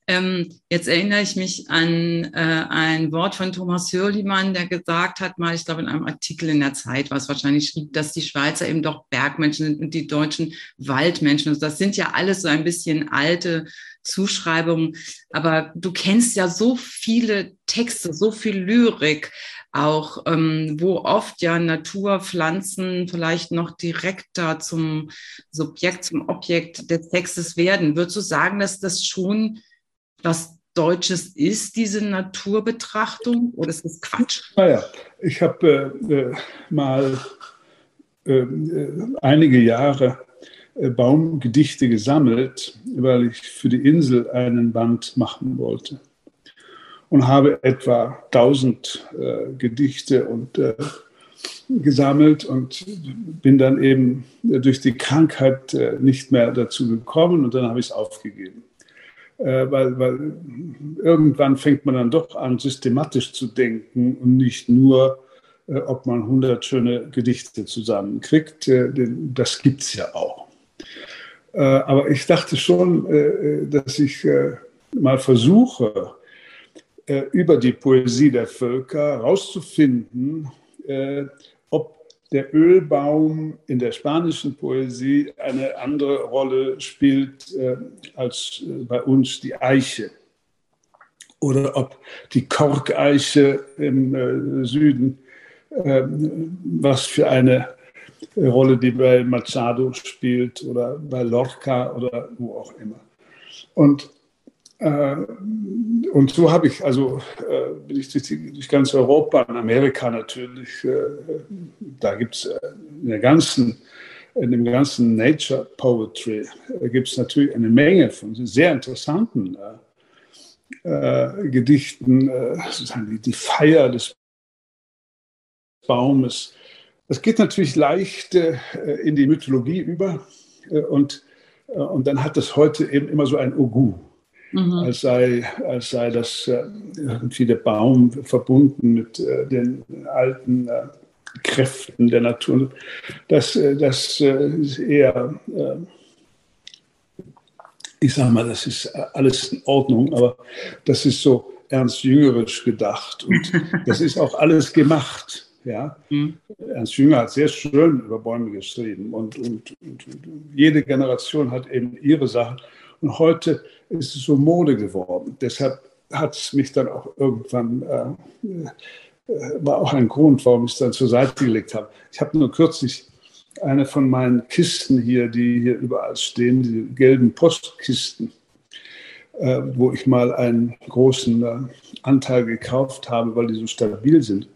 S4: Ähm, jetzt erinnere ich mich an äh, ein Wort von Thomas Hürlimann, der gesagt hat, mal, ich glaube, in einem Artikel in der Zeit, was wahrscheinlich schrieb, dass die Schweizer eben doch Bergmenschen sind und die Deutschen Waldmenschen. Also das sind ja alles so ein bisschen alte Zuschreibungen. Aber du kennst ja so viele Texte, so viel Lyrik auch, ähm, wo oft ja Natur, Pflanzen vielleicht noch direkter zum Subjekt, zum Objekt des Textes werden. Würdest du sagen, dass das schon was Deutsches ist, diese Naturbetrachtung? Oder ist das Quatsch?
S5: Naja, ich habe äh, äh, mal ähm, äh, einige Jahre äh, Baumgedichte gesammelt, weil ich für die Insel einen Band machen wollte. Und habe etwa 1000 äh, Gedichte und äh, gesammelt und bin dann eben durch die Krankheit nicht mehr dazu gekommen und dann habe ich es aufgegeben äh, weil, weil irgendwann fängt man dann doch an, systematisch zu denken und nicht nur, äh, ob man 100 schöne Gedichte zusammenkriegt. Äh, das gibt es ja auch. Äh, aber ich dachte schon, äh, dass ich äh, mal versuche, über die Poesie der Völker herauszufinden, der Ölbaum in der spanischen Poesie eine andere Rolle spielt äh, als äh, bei uns die Eiche. Oder ob die Korkeiche im äh, Süden, ähm, was für eine Rolle die bei Machado spielt oder bei Lorca oder wo auch immer. Und Äh, und so habe ich, also äh, bin ich durch, durch, ganz Europa, in Amerika natürlich, äh, da gibt es in der ganzen, in dem ganzen Nature Poetry gibt es natürlich eine Menge von sehr interessanten äh, Gedichten, äh, sozusagen die, die Feier des Baumes. Das geht natürlich leicht äh, in die Mythologie über und, und dann hat das heute eben immer so ein Ogu mhm. als, sei, als sei das äh, irgendwie der Baum verbunden mit äh, den alten äh, Kräften der Natur. Das, das ist eher, ich sage mal, das ist alles in Ordnung, aber das ist so ernst jüngerisch gedacht und das ist auch alles gemacht. Ja? Mhm. Ernst Jünger hat sehr schön über Bäume geschrieben und, und, und, und jede Generation hat eben ihre Sachen. Und heute ist es so Mode geworden. Deshalb hat es mich dann auch irgendwann, äh, äh, war auch ein Grund, warum ich es dann zur Seite gelegt habe. Ich habe nur kürzlich eine von meinen Kisten hier, die hier überall stehen, die gelben Postkisten, äh, wo ich mal einen großen äh, Anteil gekauft habe, weil die so stabil sind,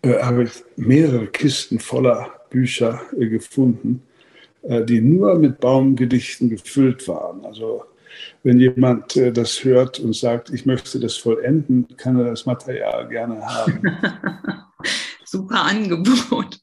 S5: äh, habe ich mehrere Kisten voller Bücher äh, gefunden die nur mit Baumgedichten gefüllt waren. Also wenn jemand äh, das hört und sagt, ich möchte das vollenden, kann er das Material gerne haben.
S4: Super Angebot.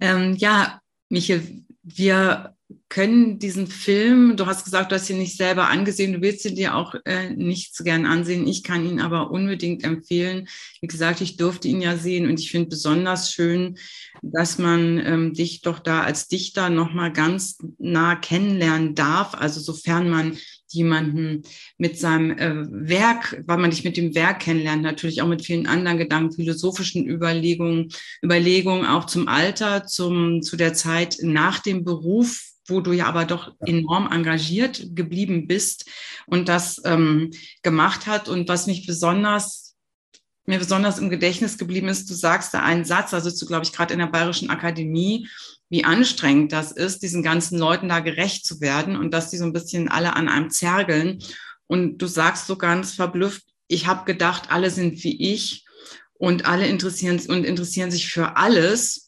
S4: Ähm, ja, Michael, wir können diesen Film, du hast gesagt, du hast ihn nicht selber angesehen, du willst ihn dir auch äh, nicht so gern ansehen. Ich kann ihn aber unbedingt empfehlen. Wie gesagt, ich durfte ihn ja sehen und ich finde besonders schön, dass man ähm, dich doch da als Dichter nochmal ganz nah kennenlernen darf. Also sofern man jemanden mit seinem äh, Werk, weil man dich mit dem Werk kennenlernt, natürlich auch mit vielen anderen Gedanken, philosophischen Überlegungen, Überlegungen auch zum Alter, zum, zu der Zeit nach dem Beruf, wo du ja aber doch enorm engagiert geblieben bist und das ähm, gemacht hat. Und was mich besonders, mir besonders im Gedächtnis geblieben ist, du sagst da einen Satz, also du, glaube ich, gerade in der Bayerischen Akademie, wie anstrengend das ist, diesen ganzen Leuten da gerecht zu werden und dass die so ein bisschen alle an einem zergeln. Und du sagst so ganz verblüfft, ich habe gedacht, alle sind wie ich und alle interessieren und interessieren sich für alles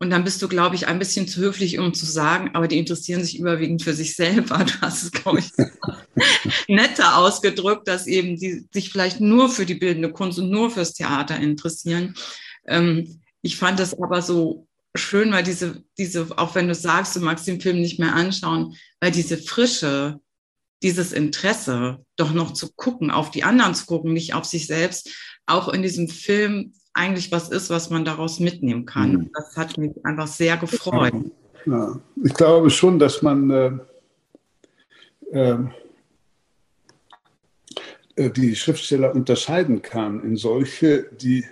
S4: und dann bist du, glaube ich, ein bisschen zu höflich, um zu sagen, aber die interessieren sich überwiegend für sich selber. Du hast es, glaube ich, netter ausgedrückt, dass eben die sich vielleicht nur für die bildende Kunst und nur fürs Theater interessieren. Ähm, ich fand das aber so schön, weil diese, diese, auch wenn du sagst, du magst den Film nicht mehr anschauen, weil diese Frische, dieses Interesse, doch noch zu gucken, auf die anderen zu gucken, nicht auf sich selbst, auch in diesem Film eigentlich was ist, was man daraus mitnehmen kann. Mhm. Das hat mich einfach sehr gefreut.
S5: Ja, ich glaube schon, dass man äh, ähm, äh, die Schriftsteller unterscheiden kann in solche, die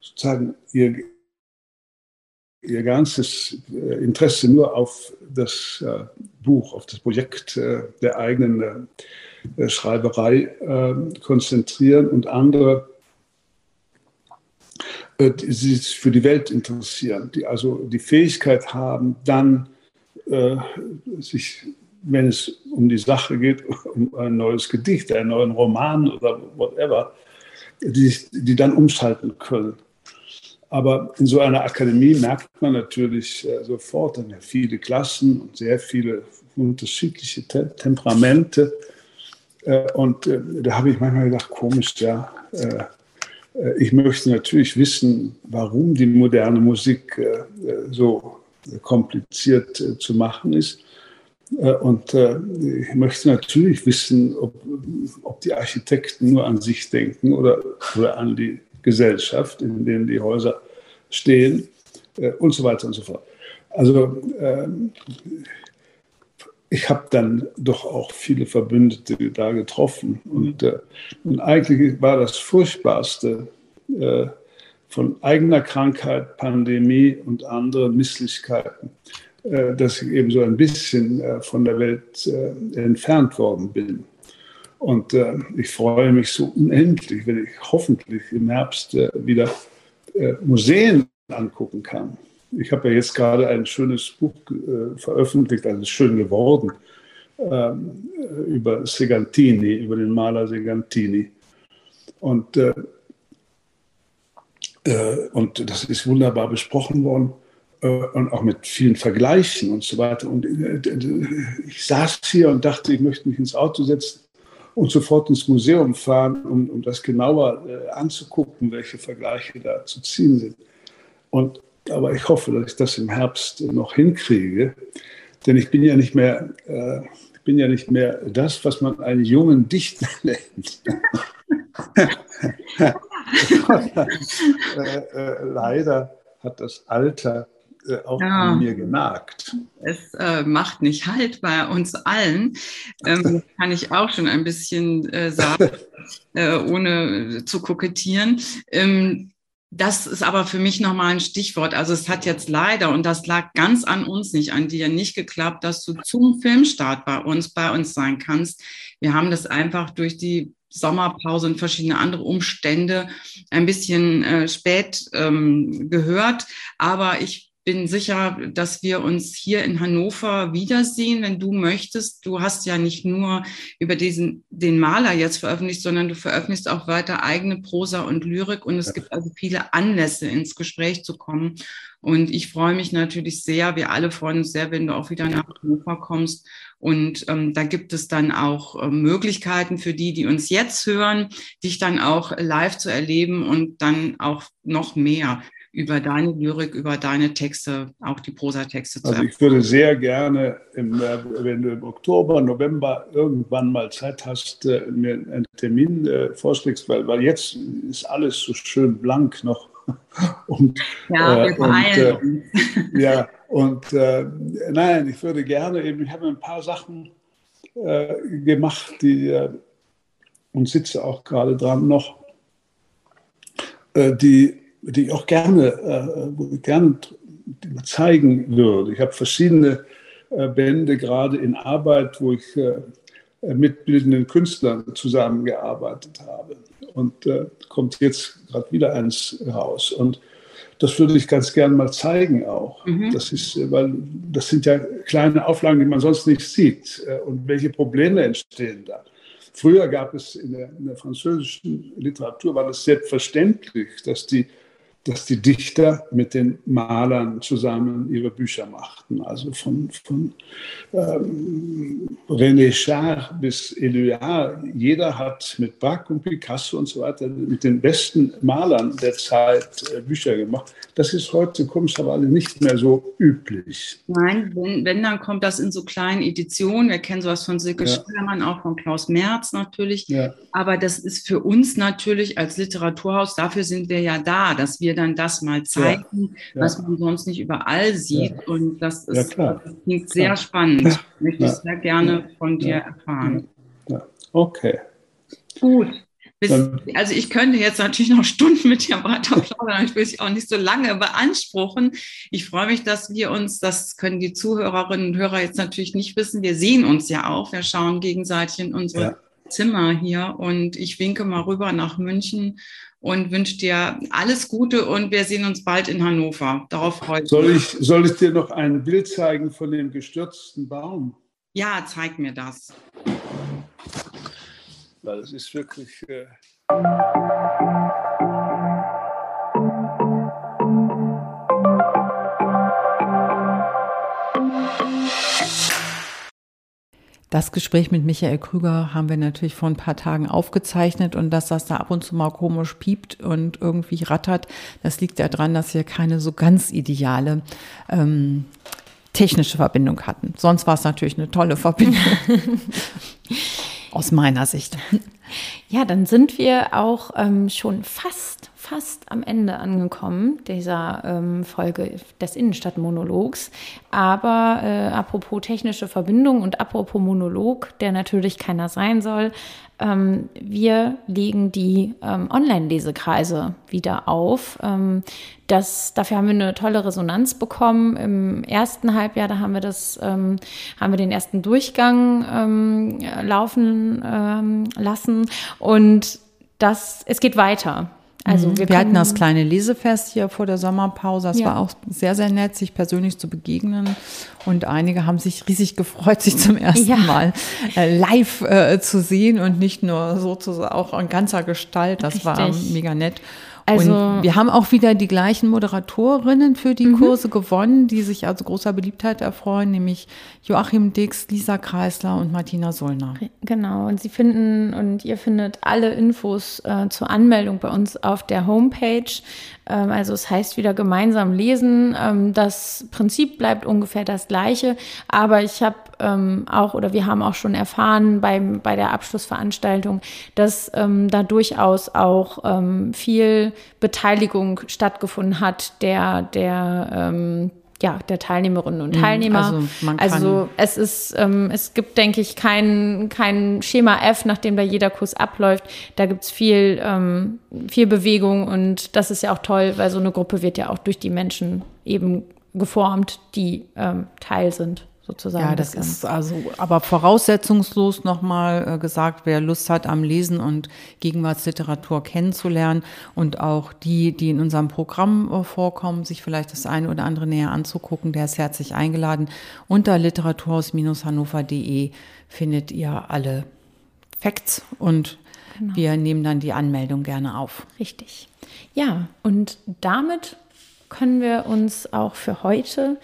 S5: sozusagen ihr, ihr ganzes äh, Interesse nur auf das äh, Buch, auf das Projekt äh, der eigenen äh, Schreiberei konzentrieren und andere äh, die sich für die Welt interessieren, die also die Fähigkeit haben, dann äh, sich, wenn es um die Sache geht, um ein neues Gedicht, einen neuen Roman oder whatever, die, die dann umschalten können. Aber in so einer Akademie merkt man natürlich äh, sofort, dann ja viele Klassen und sehr viele unterschiedliche Te Temperamente. Äh, und äh, da habe ich manchmal gedacht, komisch, ja, äh, äh, ich möchte natürlich wissen, warum die moderne Musik äh, so kompliziert äh, zu machen ist. Und ich möchte natürlich wissen, ob, ob die Architekten nur an sich denken oder, oder an die Gesellschaft, in der die Häuser stehen und so weiter und so fort. Also ähm, ich habe dann doch auch viele Verbündete da getroffen. Und, äh, und eigentlich war das Furchtbarste äh, von eigener Krankheit, Pandemie und anderen Misslichkeiten, äh, dass ich eben so ein bisschen äh, von der Welt äh, entfernt worden bin. Und äh, ich freue mich so unendlich, wenn ich hoffentlich im Herbst wieder Museen angucken kann. Ich habe ja jetzt gerade ein schönes Buch äh, veröffentlicht, also schön geworden, ähm, über Segantini, über den Maler Segantini. Und, äh, äh, und das ist wunderbar besprochen worden äh, und auch mit vielen Vergleichen und so weiter. Und äh, ich saß hier und dachte, ich möchte mich ins Auto setzen und sofort ins Museum fahren, um, um das genauer äh, anzugucken, welche Vergleiche da zu ziehen sind. Und, aber ich hoffe, dass ich das im Herbst noch hinkriege, denn ich bin ja nicht mehr, äh, ich bin ja nicht mehr das, was man einen jungen Dichter nennt. Äh, äh, leider hat das Alter äh, auch ja. mir genagt.
S4: Es äh, macht nicht halt bei uns allen. Ähm, kann ich auch schon ein bisschen äh, sagen, äh, ohne zu kokettieren. Ähm, das ist aber für mich nochmal ein Stichwort. Also es hat jetzt leider, und das lag ganz an uns nicht, an dir nicht geklappt, dass du zum Filmstart bei uns, bei uns sein kannst. Wir haben das einfach durch die Sommerpause und verschiedene andere Umstände ein bisschen äh, spät ähm, gehört. Aber ich bin sicher, dass wir uns hier in Hannover wiedersehen, wenn du möchtest. Du hast ja nicht nur über diesen, den Maler jetzt veröffentlicht, sondern du veröffentlichst auch weiter eigene Prosa und Lyrik und es ja. gibt also viele Anlässe, ins Gespräch zu kommen. Und ich freue mich natürlich sehr, wir alle freuen uns sehr, wenn du auch wieder nach Hannover kommst. Und ähm, da gibt es dann auch äh, Möglichkeiten für die, die uns jetzt hören, dich dann auch live zu erleben und dann auch noch mehr über deine Lyrik, über deine Texte, auch die Prosatexte
S5: zu Also ich würde sehr gerne, im, äh, wenn du im Oktober, November irgendwann mal Zeit hast, äh, mir einen Termin äh, vorschlägst, weil, weil jetzt ist alles so schön blank noch.
S4: Und, ja, wir
S5: beeilen äh, Ja, und äh, nein, ich würde gerne eben, ich habe ein paar Sachen äh, gemacht, die und sitze auch gerade dran noch, die die ich auch gerne, äh, gerne zeigen würde. Ich habe verschiedene äh, Bände gerade in Arbeit, wo ich äh, mit bildenden Künstlern zusammengearbeitet habe. Und äh, kommt jetzt gerade wieder eins raus. Und das würde ich ganz gern mal zeigen auch. Mhm. Das ist, weil das sind ja kleine Auflagen, die man sonst nicht sieht. Und welche Probleme entstehen da? Früher gab es in der, in der französischen Literatur, war das selbstverständlich, dass die dass die Dichter mit den Malern zusammen ihre Bücher machten. Also von, von ähm, René Char bis Éluard. Jeder hat mit Braque und Picasso und so weiter, mit den besten Malern der Zeit äh, Bücher gemacht. Das ist heute komischerweise nicht mehr so üblich.
S4: Nein, wenn, wenn, dann kommt das in so kleinen Editionen. Wir kennen sowas von Silke ja. Schillermann, auch von Klaus Merz natürlich. Ja. Aber das ist für uns natürlich als Literaturhaus, dafür sind wir ja da, dass wir dann das mal zeigen, ja, was man sonst nicht überall sieht. Ja. Und das ist ja, das klingt sehr spannend. Möchte ich sehr gerne von dir erfahren.
S5: Okay.
S4: Gut. Bis, also ich könnte jetzt natürlich noch Stunden mit dir weiter plaudern, ich will dich auch nicht so lange beanspruchen. Ich freue mich, dass wir uns, das können die Zuhörerinnen und Hörer jetzt natürlich nicht wissen, wir sehen uns ja auch, wir schauen gegenseitig in unsere ja. Zimmer hier und ich winke mal rüber nach München und wünsche dir alles Gute und wir sehen uns bald in Hannover. Darauf freue
S5: ich soll mich. Ich, soll ich dir noch ein Bild zeigen von dem gestürzten Baum?
S4: Ja, zeig mir das.
S5: Weil es ist wirklich. Äh
S2: Das Gespräch mit Michael Krüger haben wir natürlich vor ein paar Tagen aufgezeichnet und dass das da ab und zu mal komisch piept und irgendwie rattert, das liegt daran, dass wir keine so ganz ideale ähm, technische Verbindung hatten. Sonst war es natürlich eine tolle Verbindung. Aus meiner Sicht.
S1: Ja, dann sind wir auch ähm, schon fast fast am Ende angekommen dieser ähm, Folge des Innenstadtmonologs. Aber äh, apropos technische Verbindung und apropos Monolog, der natürlich keiner sein soll, ähm, wir legen die ähm, Online-Lesekreise wieder auf. Ähm, das, dafür haben wir eine tolle Resonanz bekommen. Im ersten Halbjahr, da haben wir das, ähm, haben wir den ersten Durchgang ähm, laufen ähm, lassen und das, es geht weiter. Also
S2: wir, wir hatten das kleine Lesefest hier vor der Sommerpause. Das ja. war auch sehr, sehr nett, sich persönlich zu begegnen. Und einige haben sich riesig gefreut, sich zum ersten ja. Mal äh, live äh, zu sehen und nicht nur sozusagen auch in ganzer Gestalt. Das Richtig. war mega nett. Also und wir haben auch wieder die gleichen Moderatorinnen für die mhm. Kurse gewonnen, die sich also großer Beliebtheit erfreuen, nämlich Joachim Dix, Lisa Kreisler und Martina Sollner.
S1: Genau, und Sie finden und ihr findet alle Infos äh, zur Anmeldung bei uns auf der Homepage. Ähm, also es heißt wieder gemeinsam lesen. Ähm, das Prinzip bleibt ungefähr das gleiche, aber ich habe ähm, auch oder wir haben auch schon erfahren beim, bei der Abschlussveranstaltung, dass ähm, da durchaus auch ähm, viel Beteiligung stattgefunden hat der, der ähm, ja, der Teilnehmerinnen und mhm. Teilnehmer. Also, man kann also es ist, ähm, es gibt, denke ich, kein, kein Schema F, nachdem da jeder Kurs abläuft. Da gibt's viel, ähm, viel Bewegung und das ist ja auch toll, weil so eine Gruppe wird ja auch durch die Menschen eben geformt, die ähm, Teil sind sozusagen.
S2: Ja, das ist also, aber voraussetzungslos nochmal äh, gesagt, wer Lust hat am Lesen und Gegenwartsliteratur kennenzulernen und auch die, die in unserem Programm äh, vorkommen, sich vielleicht das eine oder andere näher anzugucken, der ist herzlich eingeladen. Unter literaturhaus-hannover.de findet ihr alle Facts und genau. wir nehmen dann die Anmeldung gerne auf.
S1: Richtig. Ja, und damit können wir uns auch für heute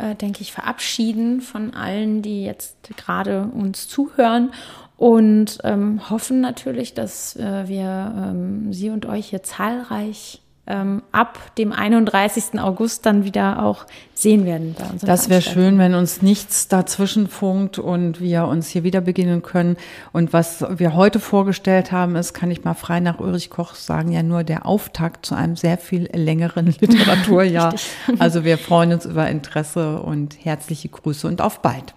S1: äh, denke ich, verabschieden von allen, die jetzt gerade uns zuhören und ähm, hoffen natürlich, dass äh, wir ähm, Sie und euch hier zahlreich ähm, ab dem 31. August dann wieder auch sehen werden
S2: bei uns. Das wäre schön, wenn uns nichts dazwischen funkt und wir uns hier wieder beginnen können. Und was wir heute vorgestellt haben, ist, kann ich mal frei nach Ulrich Koch sagen, ja nur der Auftakt zu einem sehr viel längeren Literaturjahr. also wir freuen uns über Interesse und herzliche Grüße und auf bald.